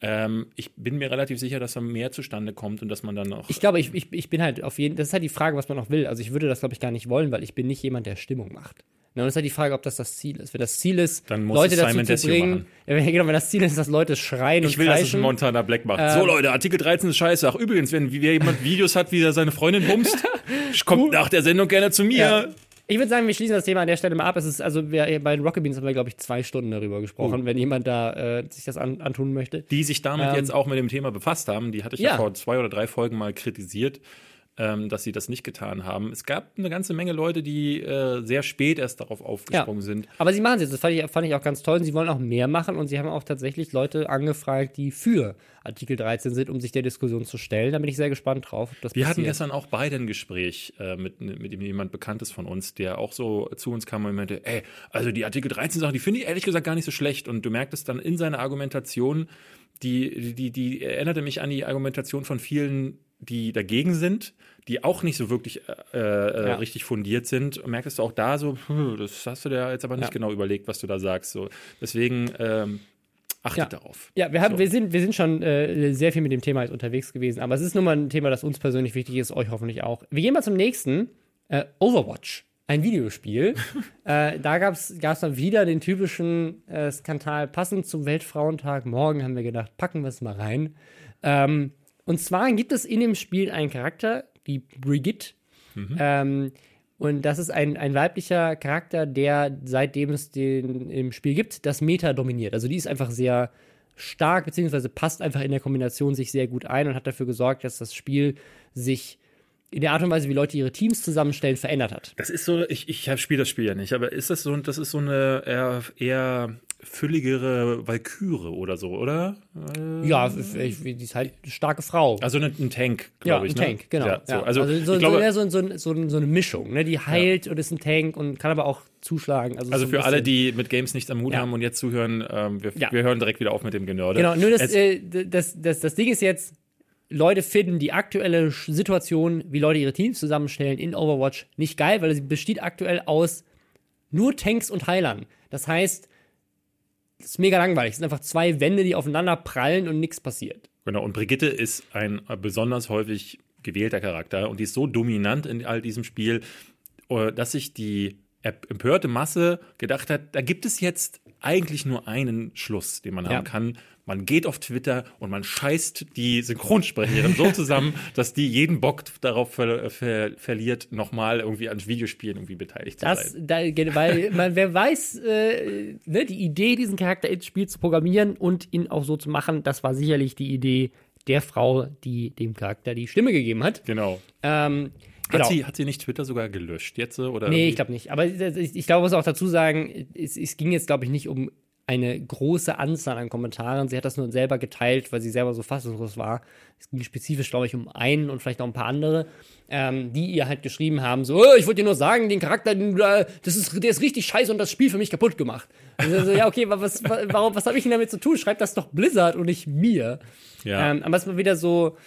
Ähm, ich bin mir relativ sicher, dass da mehr zustande kommt und dass man dann noch. Ich glaube, ich, ich, ich bin halt auf jeden Das ist halt die Frage, was man auch will. Also ich würde das, glaube ich, gar nicht wollen, weil ich bin nicht jemand, der Stimmung macht. Na, und es ist halt die Frage, ob das das Ziel ist. Wenn das Ziel ist, Dann muss Leute dazu Simon zu bringen, machen. ja, wenn- genau, wenn das Ziel ist, dass Leute schreien ich und will, dass es Montana Black macht. Ähm, so, Leute, Artikel 13 ist scheiße. Ach, übrigens, wenn wer jemand Videos hat, wie er seine Freundin bumst, kommt nach der Sendung gerne zu mir. Ja. Ich würde sagen, wir schließen das Thema an der Stelle mal ab. Es ist, also wir, bei den Rocket Beans haben wir, glaube ich, zwei Stunden darüber gesprochen, Oh. wenn jemand da äh, sich das an, antun möchte. die sich damit Ähm, jetzt auch mit dem Thema befasst haben. Die hatte ich ja, Ja. vor zwei oder drei Folgen mal kritisiert, ähm, dass sie das nicht getan haben. Es gab eine ganze Menge Leute, die äh, sehr spät erst darauf aufgesprungen sind. Aber sie machen es jetzt, das fand ich, fand ich auch ganz toll. Und sie wollen auch mehr machen und sie haben auch tatsächlich Leute angefragt, die für Artikel 13 sind, um sich der Diskussion zu stellen. Da bin ich sehr gespannt drauf. Wir hatten passiert. gestern auch beide ein Gespräch äh, mit, mit jemand Bekanntes von uns, der auch so zu uns kam und meinte, ey, also die Artikel 13 Sachen, die finde ich ehrlich gesagt gar nicht so schlecht. Und du merktest dann in seiner Argumentation, die, die, die erinnerte mich an die Argumentation von vielen, die dagegen sind, die auch nicht so wirklich äh, äh, Ja. richtig fundiert sind. Und merktest du auch da so, hm, das hast du dir jetzt aber nicht Ja. genau überlegt, was du da sagst. So. Deswegen ähm, achtet Ja. darauf. Ja, wir, haben, So. wir, sind, wir sind schon äh, sehr viel mit dem Thema jetzt unterwegs gewesen, aber es ist nun mal ein Thema, das uns persönlich wichtig ist, euch hoffentlich auch. Wir gehen mal zum nächsten. Äh, Overwatch, ein Videospiel. äh, da gab es dann wieder den typischen äh, Skandal, passend zum Weltfrauentag. Morgen haben wir gedacht, packen wir es mal rein. Ähm, und zwar gibt es in dem Spiel einen Charakter, die Brigitte. Ähm, und das ist ein, ein weiblicher Charakter, der seitdem es den im Spiel gibt, das Meta dominiert. Also die ist einfach sehr stark, beziehungsweise passt einfach in der Kombination sich sehr gut ein und hat dafür gesorgt, dass das Spiel sich in der Art und Weise, wie Leute ihre Teams zusammenstellen, verändert hat. Das ist so, ich, ich spiele das Spiel ja nicht, aber ist das so, das ist so eine eher, eher fülligere Valkyrie oder so, oder? Ja, f- f- die ist halt eine starke Frau. Also ein, ein Tank, ja, glaube ein ich. ne? Tank, genau. Ja, so. Ja. Also, Also, so, ich glaube, so, ja, so, so, eine Mischung. Ne? Die heilt und ist ein Tank und kann aber auch zuschlagen. Also, also so ein für alle, die mit Games nichts am Hut Ja. haben und jetzt zuhören, ähm, wir, Ja. wir hören direkt wieder auf mit dem Genörde. Genau, nur das, äh, das, das, das Ding ist jetzt, Leute finden die aktuelle Situation, wie Leute ihre Teams zusammenstellen in Overwatch, nicht geil, weil sie besteht aktuell aus nur Tanks und Heilern. Das heißt, es ist mega langweilig. Es sind einfach zwei Wände, die aufeinander prallen und nichts passiert. Genau, und Brigitte ist ein besonders häufig gewählter Charakter und die ist so dominant in all diesem Spiel, äh, dass sich die empörte Masse gedacht hat, da gibt es jetzt eigentlich nur einen Schluss, den man Ja. haben kann. Man geht auf Twitter und man scheißt die Synchronsprecherin so zusammen, dass die jeden Bock darauf ver ver verliert, nochmal irgendwie an Videospielen irgendwie beteiligt zu Das, sein. da, weil man, wer weiß, äh, ne, die Idee, diesen Charakter ins Spiel zu programmieren und ihn auch so zu machen, das war sicherlich die Idee der Frau, die dem Charakter die Stimme gegeben hat. Genau. Ähm, genau. Hat, sie, hat sie nicht Twitter sogar gelöscht jetzt? Oder Nee, irgendwie? ich glaube nicht. Aber ich, ich glaube, muss auch dazu sagen, es, es ging jetzt, glaube ich, nicht um eine große Anzahl an Kommentaren. Sie hat das nur selber geteilt, weil sie selber so fassungslos war. Es ging spezifisch, glaube ich, um einen und vielleicht noch ein paar andere, ähm, die ihr halt geschrieben haben: so, "Oh, ich wollte dir nur sagen, den Charakter, den, das ist, der ist richtig scheiße und das Spiel für mich kaputt gemacht. Also, so, ja, okay, wa- was, wa- warum, was habe ich denn damit zu tun? Schreibt das doch Blizzard und nicht mir. Ja. Ähm, aber es war wieder so,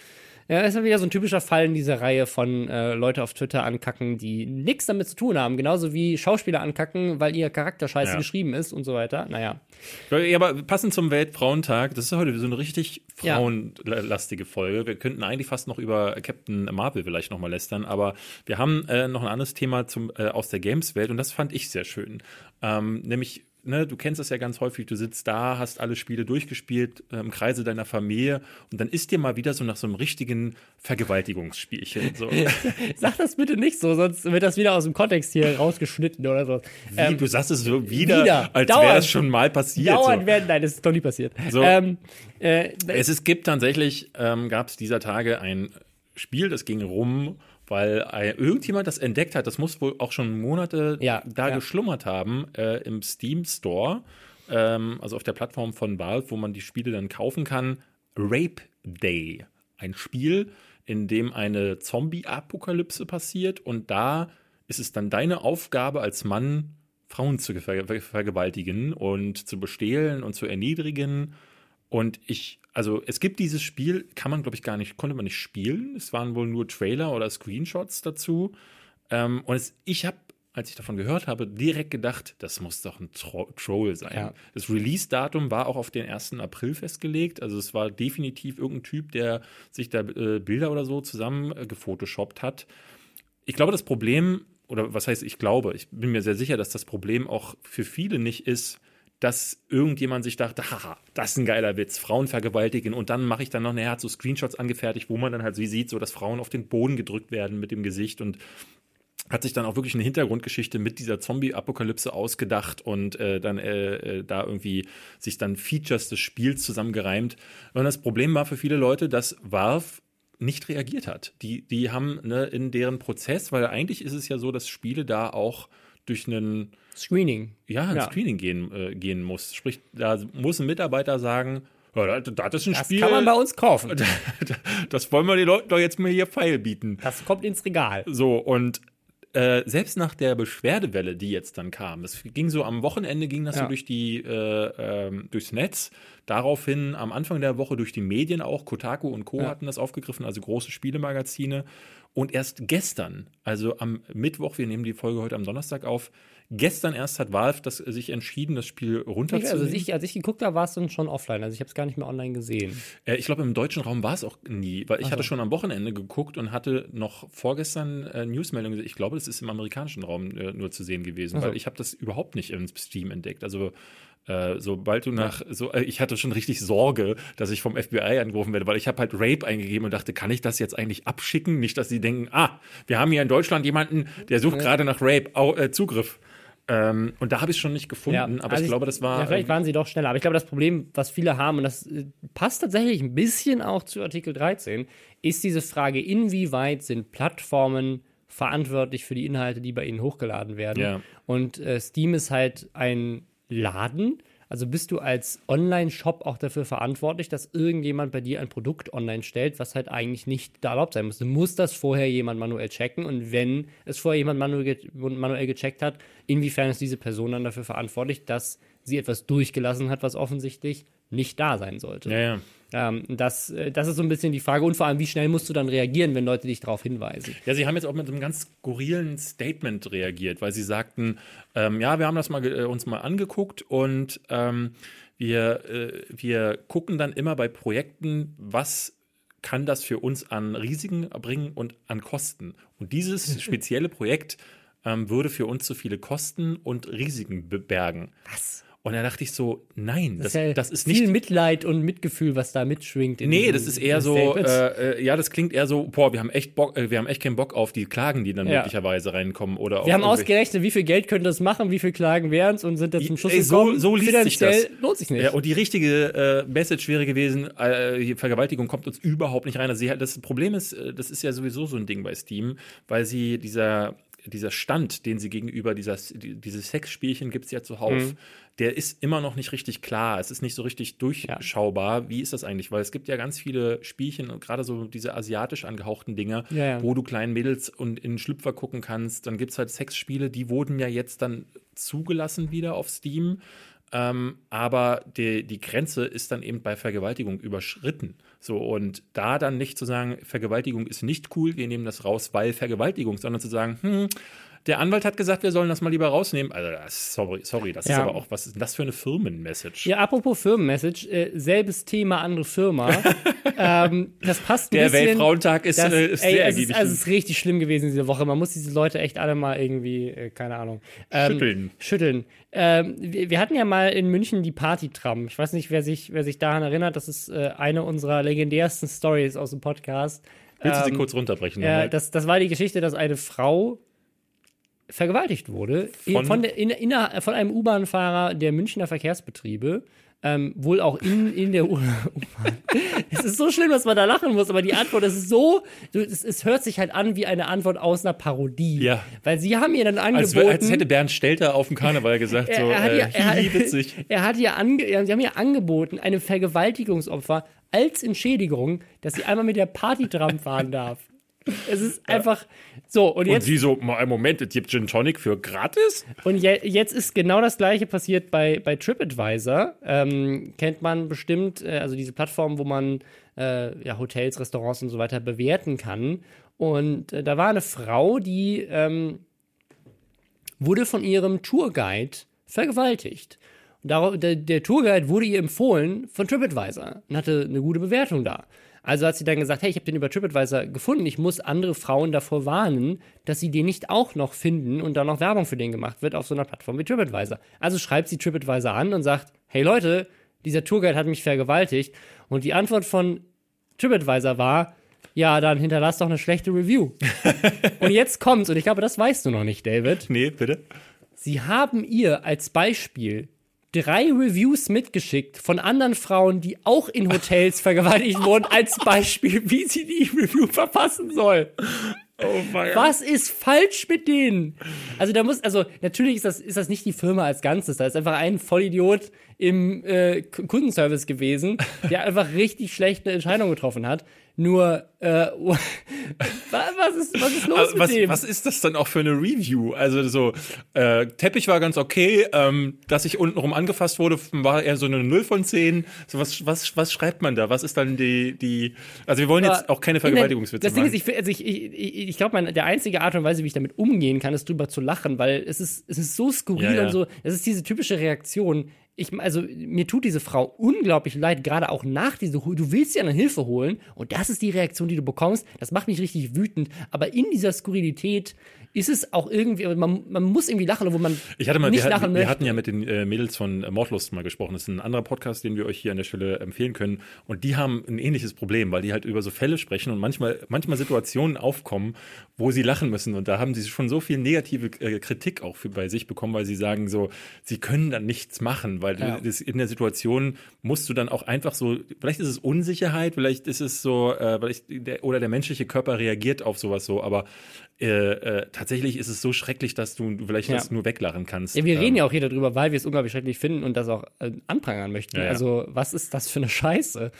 ja, es ist wieder so ein typischer Fall in dieser Reihe von äh, Leute auf Twitter ankacken, die nichts damit zu tun haben. Genauso wie Schauspieler ankacken, weil ihr Charakter scheiße Ja. geschrieben ist und so weiter. Naja. Ja, aber passend zum Weltfrauentag, das ist heute so eine richtig frauenlastige Folge. Wir könnten eigentlich fast noch über Captain Marvel vielleicht noch mal lästern, aber wir haben äh, noch ein anderes Thema zum, äh, aus der Games-Welt und das fand ich sehr schön. Ähm, nämlich, ne, du kennst das ja ganz häufig, du sitzt da, hast alle Spiele durchgespielt äh, im Kreise deiner Familie und dann ist dir mal wieder so nach so einem richtigen Vergewaltigungsspielchen. So. Sag das bitte nicht so, sonst wird das wieder aus dem Kontext hier rausgeschnitten oder so. Wie, du sagst es so wieder, wieder, als wäre das schon mal passiert. Dauernd so. werden, nein, das ist doch nie passiert. So. Ähm, äh, Es ist, gibt tatsächlich, ähm, gab es dieser Tage ein Spiel, das ging rum, weil ein, irgendjemand das entdeckt hat. Das muss wohl auch schon Monate Ja, da ja. geschlummert haben äh, im Steam Store, ähm, also auf der Plattform von Valve, wo man die Spiele dann kaufen kann. Rape Day, ein Spiel, in dem eine Zombie-Apokalypse passiert und da ist es dann deine Aufgabe als Mann Frauen zu ver vergewaltigen und zu bestehlen und zu erniedrigen. Und ich, also es gibt dieses Spiel, kann man, glaube ich, gar nicht, konnte man nicht spielen. Es waren wohl nur Trailer oder Screenshots dazu. Ähm, und es, ich habe als ich davon gehört habe, direkt gedacht, das muss doch ein Tro Troll sein. Ja. Das Release-Datum war auch auf den 1. April festgelegt. Also es war definitiv irgendein Typ, der sich da äh, Bilder oder so zusammen äh, gefotoshoppt hat. Ich glaube, das Problem, oder was heißt ich glaube, ich bin mir sehr sicher, dass das Problem auch für viele nicht ist, dass irgendjemand sich dachte, haha, das ist ein geiler Witz, Frauen vergewaltigen und dann mache ich dann noch, hat so Screenshots angefertigt, wo man dann halt so sieht, so dass Frauen auf den Boden gedrückt werden mit dem Gesicht und hat sich dann auch wirklich eine Hintergrundgeschichte mit dieser Zombie-Apokalypse ausgedacht und äh, dann äh, äh, da irgendwie sich dann Features des Spiels zusammengereimt. Und das Problem war für viele Leute, dass Valve nicht reagiert hat. Die, die haben ne, in deren Prozess, weil eigentlich ist es ja so, dass Spiele da auch durch einen Screening. Ja, ein ja. Screening gehen, äh, gehen muss. Sprich, da muss ein Mitarbeiter sagen, ja, das ist ein das Spiel. Das kann man bei uns kaufen. Das wollen wir den Leuten doch jetzt mal hier feil bieten. Das kommt ins Regal. So, und äh, selbst nach der Beschwerdewelle, die jetzt dann kam, es ging so am Wochenende ging das ja. so durch die äh, äh, durchs Netz, daraufhin am Anfang der Woche durch die Medien auch, Kotaku und Co. Ja. hatten das aufgegriffen, also große Spielemagazine. Und erst gestern, also am Mittwoch, wir nehmen die Folge heute am Donnerstag auf, Gestern erst hat Valve das, sich entschieden, das Spiel runterzunehmen. Also ich, als ich geguckt habe, war es dann schon offline. Also ich habe es gar nicht mehr online gesehen. Äh, ich glaube, im deutschen Raum war es auch nie, weil ich Ach hatte schon am Wochenende geguckt und hatte noch vorgestern äh, Newsmeldungen gesehen. Ich glaube, das ist im amerikanischen Raum äh, nur zu sehen gewesen, Ach weil ich habe das überhaupt nicht im Steam entdeckt. Also äh, sobald du nach so äh, ich hatte schon richtig Sorge, dass ich vom FBI angerufen werde, weil ich habe halt Rape eingegeben und dachte, kann ich das jetzt eigentlich abschicken? Nicht, dass sie denken, ah, wir haben hier in Deutschland jemanden, der sucht gerade nach Rape, Au, äh, Zugriff. Ähm, und da habe ich es schon nicht gefunden, ja, aber also ich glaube, das war. Ja, vielleicht waren sie doch schneller. Aber ich glaube, das Problem, was viele haben, und das äh, passt tatsächlich ein bisschen auch zu Artikel 13, ist diese Frage, inwieweit sind Plattformen verantwortlich für die Inhalte, die bei ihnen hochgeladen werden. Ja. Und äh, Steam ist halt ein Laden, also bist du als Online-Shop auch dafür verantwortlich, dass irgendjemand bei dir ein Produkt online stellt, was halt eigentlich nicht da erlaubt sein muss. Du musst das vorher jemand manuell checken und wenn es vorher jemand manuell, manuell gecheckt hat, inwiefern ist diese Person dann dafür verantwortlich, dass sie etwas durchgelassen hat, was offensichtlich nicht da sein sollte. Ja, ja. Ähm, das, äh, das ist so ein bisschen die Frage. Und vor allem, wie schnell musst du dann reagieren, wenn Leute dich darauf hinweisen? Ja, sie haben jetzt auch mit einem ganz skurrilen Statement reagiert, weil sie sagten, ähm, ja, wir haben das mal, äh, uns mal angeguckt und ähm, wir, äh, wir gucken dann immer bei Projekten, was kann das für uns an Risiken bringen und an Kosten. Und dieses spezielle Projekt ähm, würde für uns zu viele Kosten und Risiken bergen. Was? Und da dachte ich so, nein, das, das, ja das ist viel nicht. Viel Mitleid und Mitgefühl, was da mitschwingt. nee, das ist eher so, äh, äh, ja, das klingt eher so, boah, wir haben echt Bock, äh, wir haben echt keinen Bock auf die Klagen, die dann ja. möglicherweise reinkommen. Oder wir haben ausgerechnet, wie viel Geld könnte das machen, wie viel Klagen wären es und sind da zum Schluss ey, so, so liest sich das. lohnt sich nicht. Ja, und die richtige äh, Message wäre gewesen, äh, Vergewaltigung kommt uns überhaupt nicht rein. Also sie, das Problem ist, äh, das ist ja sowieso so ein Ding bei Steam, weil sie dieser dieser Stand, den sie gegenüber dieser, diese Sexspielchen gibt es ja zuhauf, mhm. der ist immer noch nicht richtig klar. Es ist nicht so richtig durchschaubar. Ja. Wie ist das eigentlich? Weil es gibt ja ganz viele Spielchen und gerade so diese asiatisch angehauchten Dinger, ja, ja. wo du kleinen Mädels und in Schlüpfer gucken kannst. Dann gibt es halt Sexspiele, die wurden ja jetzt dann zugelassen wieder auf Steam. Ähm, aber die, die Grenze ist dann eben bei Vergewaltigung überschritten. So, und da dann nicht zu sagen, Vergewaltigung ist nicht cool, wir nehmen das raus, weil Vergewaltigung, sondern zu sagen, hm, der Anwalt hat gesagt, wir sollen das mal lieber rausnehmen. Also, sorry, sorry das ja. ist aber auch, was ist denn das für eine Firmenmessage? Ja, apropos Firmenmessage, äh, selbes Thema, andere Firma. ähm, das passt ein Der bisschen. Der Weltfrauentag ist, das, äh, ist ey, sehr es ist, also es ist richtig schlimm gewesen diese Woche. Man muss diese Leute echt alle mal irgendwie, äh, keine Ahnung. Ähm, schütteln. Schütteln. Ähm, wir, wir, hatten ja mal in München die Party-Tram. Ich weiß nicht, wer sich, wer sich daran erinnert. Das ist äh, eine unserer legendärsten Stories aus dem Podcast. Willst du sie ähm, kurz runterbrechen? Ja, das, das war die Geschichte, dass eine Frau vergewaltigt wurde von, von, der, in, in, von einem U-Bahn-Fahrer der Münchner Verkehrsbetriebe. Ähm, wohl auch in, in der U-Bahn. es ist so schlimm, dass man da lachen muss, aber die Antwort ist so, es, es, hört sich halt an wie eine Antwort aus einer Parodie. Ja. Weil sie haben ihr dann angeboten. Als, als hätte Bernd Stelter auf dem Karneval gesagt, so, er, hat äh, er, hat, witzig. Er hat ihr ange, sie haben ihr angeboten, einem Vergewaltigungsopfer als Entschädigung, dass sie einmal mit der Partytram fahren darf. Es ist einfach, So, und Und jetzt, sie so, mal einen Moment, es gibt Gin Tonic für gratis? und je, jetzt ist genau das gleiche passiert bei, bei TripAdvisor. Ähm, kennt man bestimmt, äh, also diese Plattform, wo man äh, ja, Hotels, Restaurants und so weiter bewerten kann. Und äh, da war eine Frau, die ähm, wurde von ihrem Tourguide vergewaltigt. Und darauf, der, der Tourguide wurde ihr empfohlen von TripAdvisor und hatte eine gute Bewertung da. Also hat sie dann gesagt, hey, ich habe den über TripAdvisor gefunden, ich muss andere Frauen davor warnen, dass sie den nicht auch noch finden und dann noch Werbung für den gemacht wird auf so einer Plattform wie TripAdvisor. Also schreibt sie TripAdvisor an und sagt, hey Leute, dieser Tourguide hat mich vergewaltigt. Und die Antwort von TripAdvisor war, ja, dann hinterlass doch eine schlechte Review. und jetzt kommt's, und ich glaube, das weißt du noch nicht, David. Nee, bitte. Sie haben ihr als Beispiel drei Reviews mitgeschickt von anderen Frauen, die auch in Hotels vergewaltigt wurden, als Beispiel, wie sie die Review verfassen soll. Oh mein Was ist falsch mit denen? Also da muss, also natürlich ist das, ist das nicht die Firma als Ganzes, da ist einfach ein Vollidiot im äh, Kundenservice gewesen, der einfach richtig schlechte Entscheidungen getroffen hat. Nur, äh, wa- was ist, was ist los Also, mit was, dem? was ist das dann auch für eine Review? Also so, äh, Teppich war ganz okay, ähm, dass ich untenrum angefasst wurde, war eher so eine 0 von 10. So, was, was, was schreibt man da? Was ist dann die, die also wir wollen jetzt auch keine Vergewaltigungswitze Das Ding machen. ist, ich, also ich, ich, ich, ich glaube, der einzige Art und Weise, wie ich damit umgehen kann, ist drüber zu lachen, weil es ist, es ist so skurril Ja, ja. und so. Es ist diese typische Reaktion. Ich, also mir tut diese Frau unglaublich leid, gerade auch nach dieser, du willst sie an Hilfe holen und das ist die Reaktion, die du bekommst. Das macht mich richtig wütend. Aber in dieser Skurrilität ist es auch irgendwie, man, man muss irgendwie lachen, obwohl man Ich hatte mal, nicht wir, lachen wir möchte. hatten ja mit den äh, Mädels von äh, Mordlust mal gesprochen. Das ist ein anderer Podcast, den wir euch hier an der Stelle empfehlen können. Und die haben ein ähnliches Problem, weil die halt über so Fälle sprechen und manchmal, manchmal Situationen aufkommen, wo sie lachen müssen. Und da haben sie schon so viel negative äh, Kritik auch für, bei sich bekommen, weil sie sagen so, sie können dann nichts machen, weil Ja. das, in der Situation musst du dann auch einfach so, vielleicht ist es Unsicherheit, vielleicht ist es so, äh, vielleicht der, oder der menschliche Körper reagiert auf sowas so, aber äh, äh, tatsächlich ist es so schrecklich, dass du vielleicht Ja. das nur weglachen kannst. Ja, wir Ähm, reden ja auch hier darüber, weil wir es unglaublich schrecklich finden und das auch äh, anprangern möchten. Ja, ja. Also, was ist das für eine Scheiße?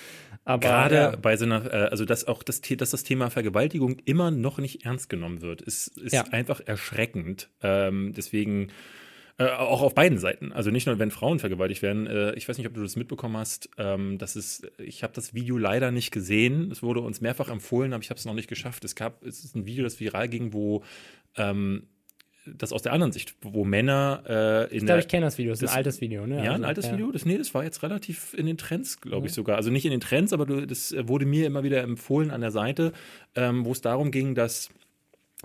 Aber Gerade bei so einer, äh, also dass auch das, dass das Thema Vergewaltigung immer noch nicht ernst genommen wird, ist, ist einfach erschreckend. Ähm, deswegen äh, auch auf beiden Seiten. Also nicht nur, wenn Frauen vergewaltigt werden. Äh, ich weiß nicht, ob du das mitbekommen hast. Ähm, das ist, ich habe das Video leider nicht gesehen. Es wurde uns mehrfach empfohlen, aber ich habe es noch nicht geschafft. Es gab, es ist ein Video, das viral ging, wo ähm, das aus der anderen Sicht, wo Männer äh, in Ich glaube, ich kenne das Video. Das ist ein altes Video, ne? ja, ein Also, altes ja. Video. Das, nee, das war jetzt relativ in den Trends, glaube ich sogar. Also nicht in den Trends, aber du, das äh, wurde mir immer wieder empfohlen an der Seite, ähm, wo es darum ging, dass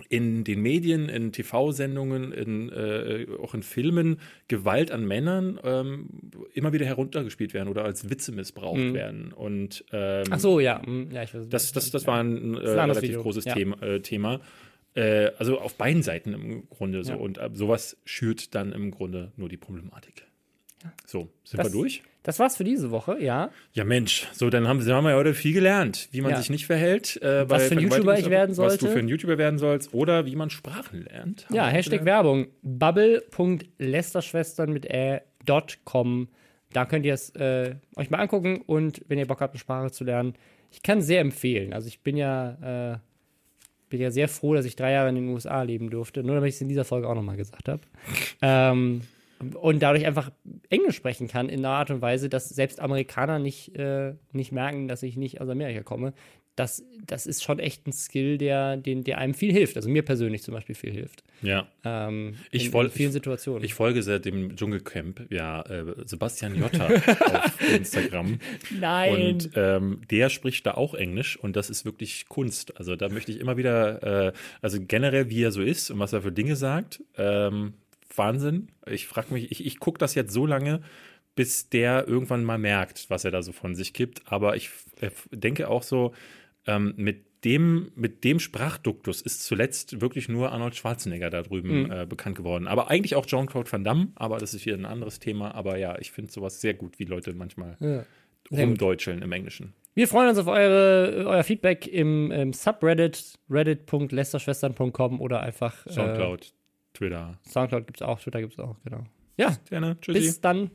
in den Medien, in TV-Sendungen, in, äh, auch in Filmen Gewalt an Männern ähm, immer wieder heruntergespielt werden oder als Witze missbraucht werden. Und ähm, Ach so, ja. hm, ja ich weiß, das, das, das war ein, äh, ein anderes relativ Video. großes Ja. Thema. Äh, Thema. Äh, also auf beiden Seiten im Grunde so. Ja. Und äh, sowas schürt dann im Grunde nur die Problematik. So, sind Das- wir durch? Das war's für diese Woche, ja. Ja, Mensch, so dann haben, haben wir ja heute viel gelernt, wie man Ja. sich nicht verhält. Äh, bei Was für ein YouTuber ich werden Was du sollte. für ein YouTuber werden sollst oder wie man Sprachen lernt. Ja, Hashtag gelernt. Werbung. bubble.lästerschwestern mit ä.com. Da könnt ihr es äh, euch mal angucken und wenn ihr Bock habt, eine Sprache zu lernen, ich kann sehr empfehlen. Also ich bin ja, äh, bin ja sehr froh, dass ich drei Jahre in den USA leben durfte, nur damit ich es in dieser Folge auch nochmal gesagt habe. ähm, und dadurch einfach Englisch sprechen kann in einer Art und Weise, dass selbst Amerikaner nicht, äh, nicht merken, dass ich nicht aus Amerika komme. Das, das ist schon echt ein Skill, der, den, der einem viel hilft. Also mir persönlich zum Beispiel viel hilft. Ja. Ähm, Ich in, woll- in vielen ich- Situationen. Ich folge seit dem Dschungelcamp ja äh, Sebastian Jotta auf Instagram. Nein. Und ähm, der spricht da auch Englisch und das ist wirklich Kunst. Also da möchte ich immer wieder, äh, also generell, wie er so ist und was er für Dinge sagt, ähm, Wahnsinn. Ich frage mich, ich, ich gucke das jetzt so lange, bis der irgendwann mal merkt, was er da so von sich gibt. Aber ich äh, denke auch so, ähm, mit dem, mit dem Sprachduktus ist zuletzt wirklich nur Arnold Schwarzenegger da drüben äh, bekannt geworden. Aber eigentlich auch Jean-Claude Van Damme, aber das ist wieder ein anderes Thema. Aber ja, ich finde sowas sehr gut, wie Leute manchmal Ja. Rumdeutscheln im Englischen. Wir freuen uns auf eure, euer Feedback im, im Subreddit, reddit.lästerschwestern.com oder einfach äh, Soundcloud, Twitter. Soundcloud gibt es auch, Twitter gibt es auch, genau. Ja, Gerne. Tschüssi. bis dann.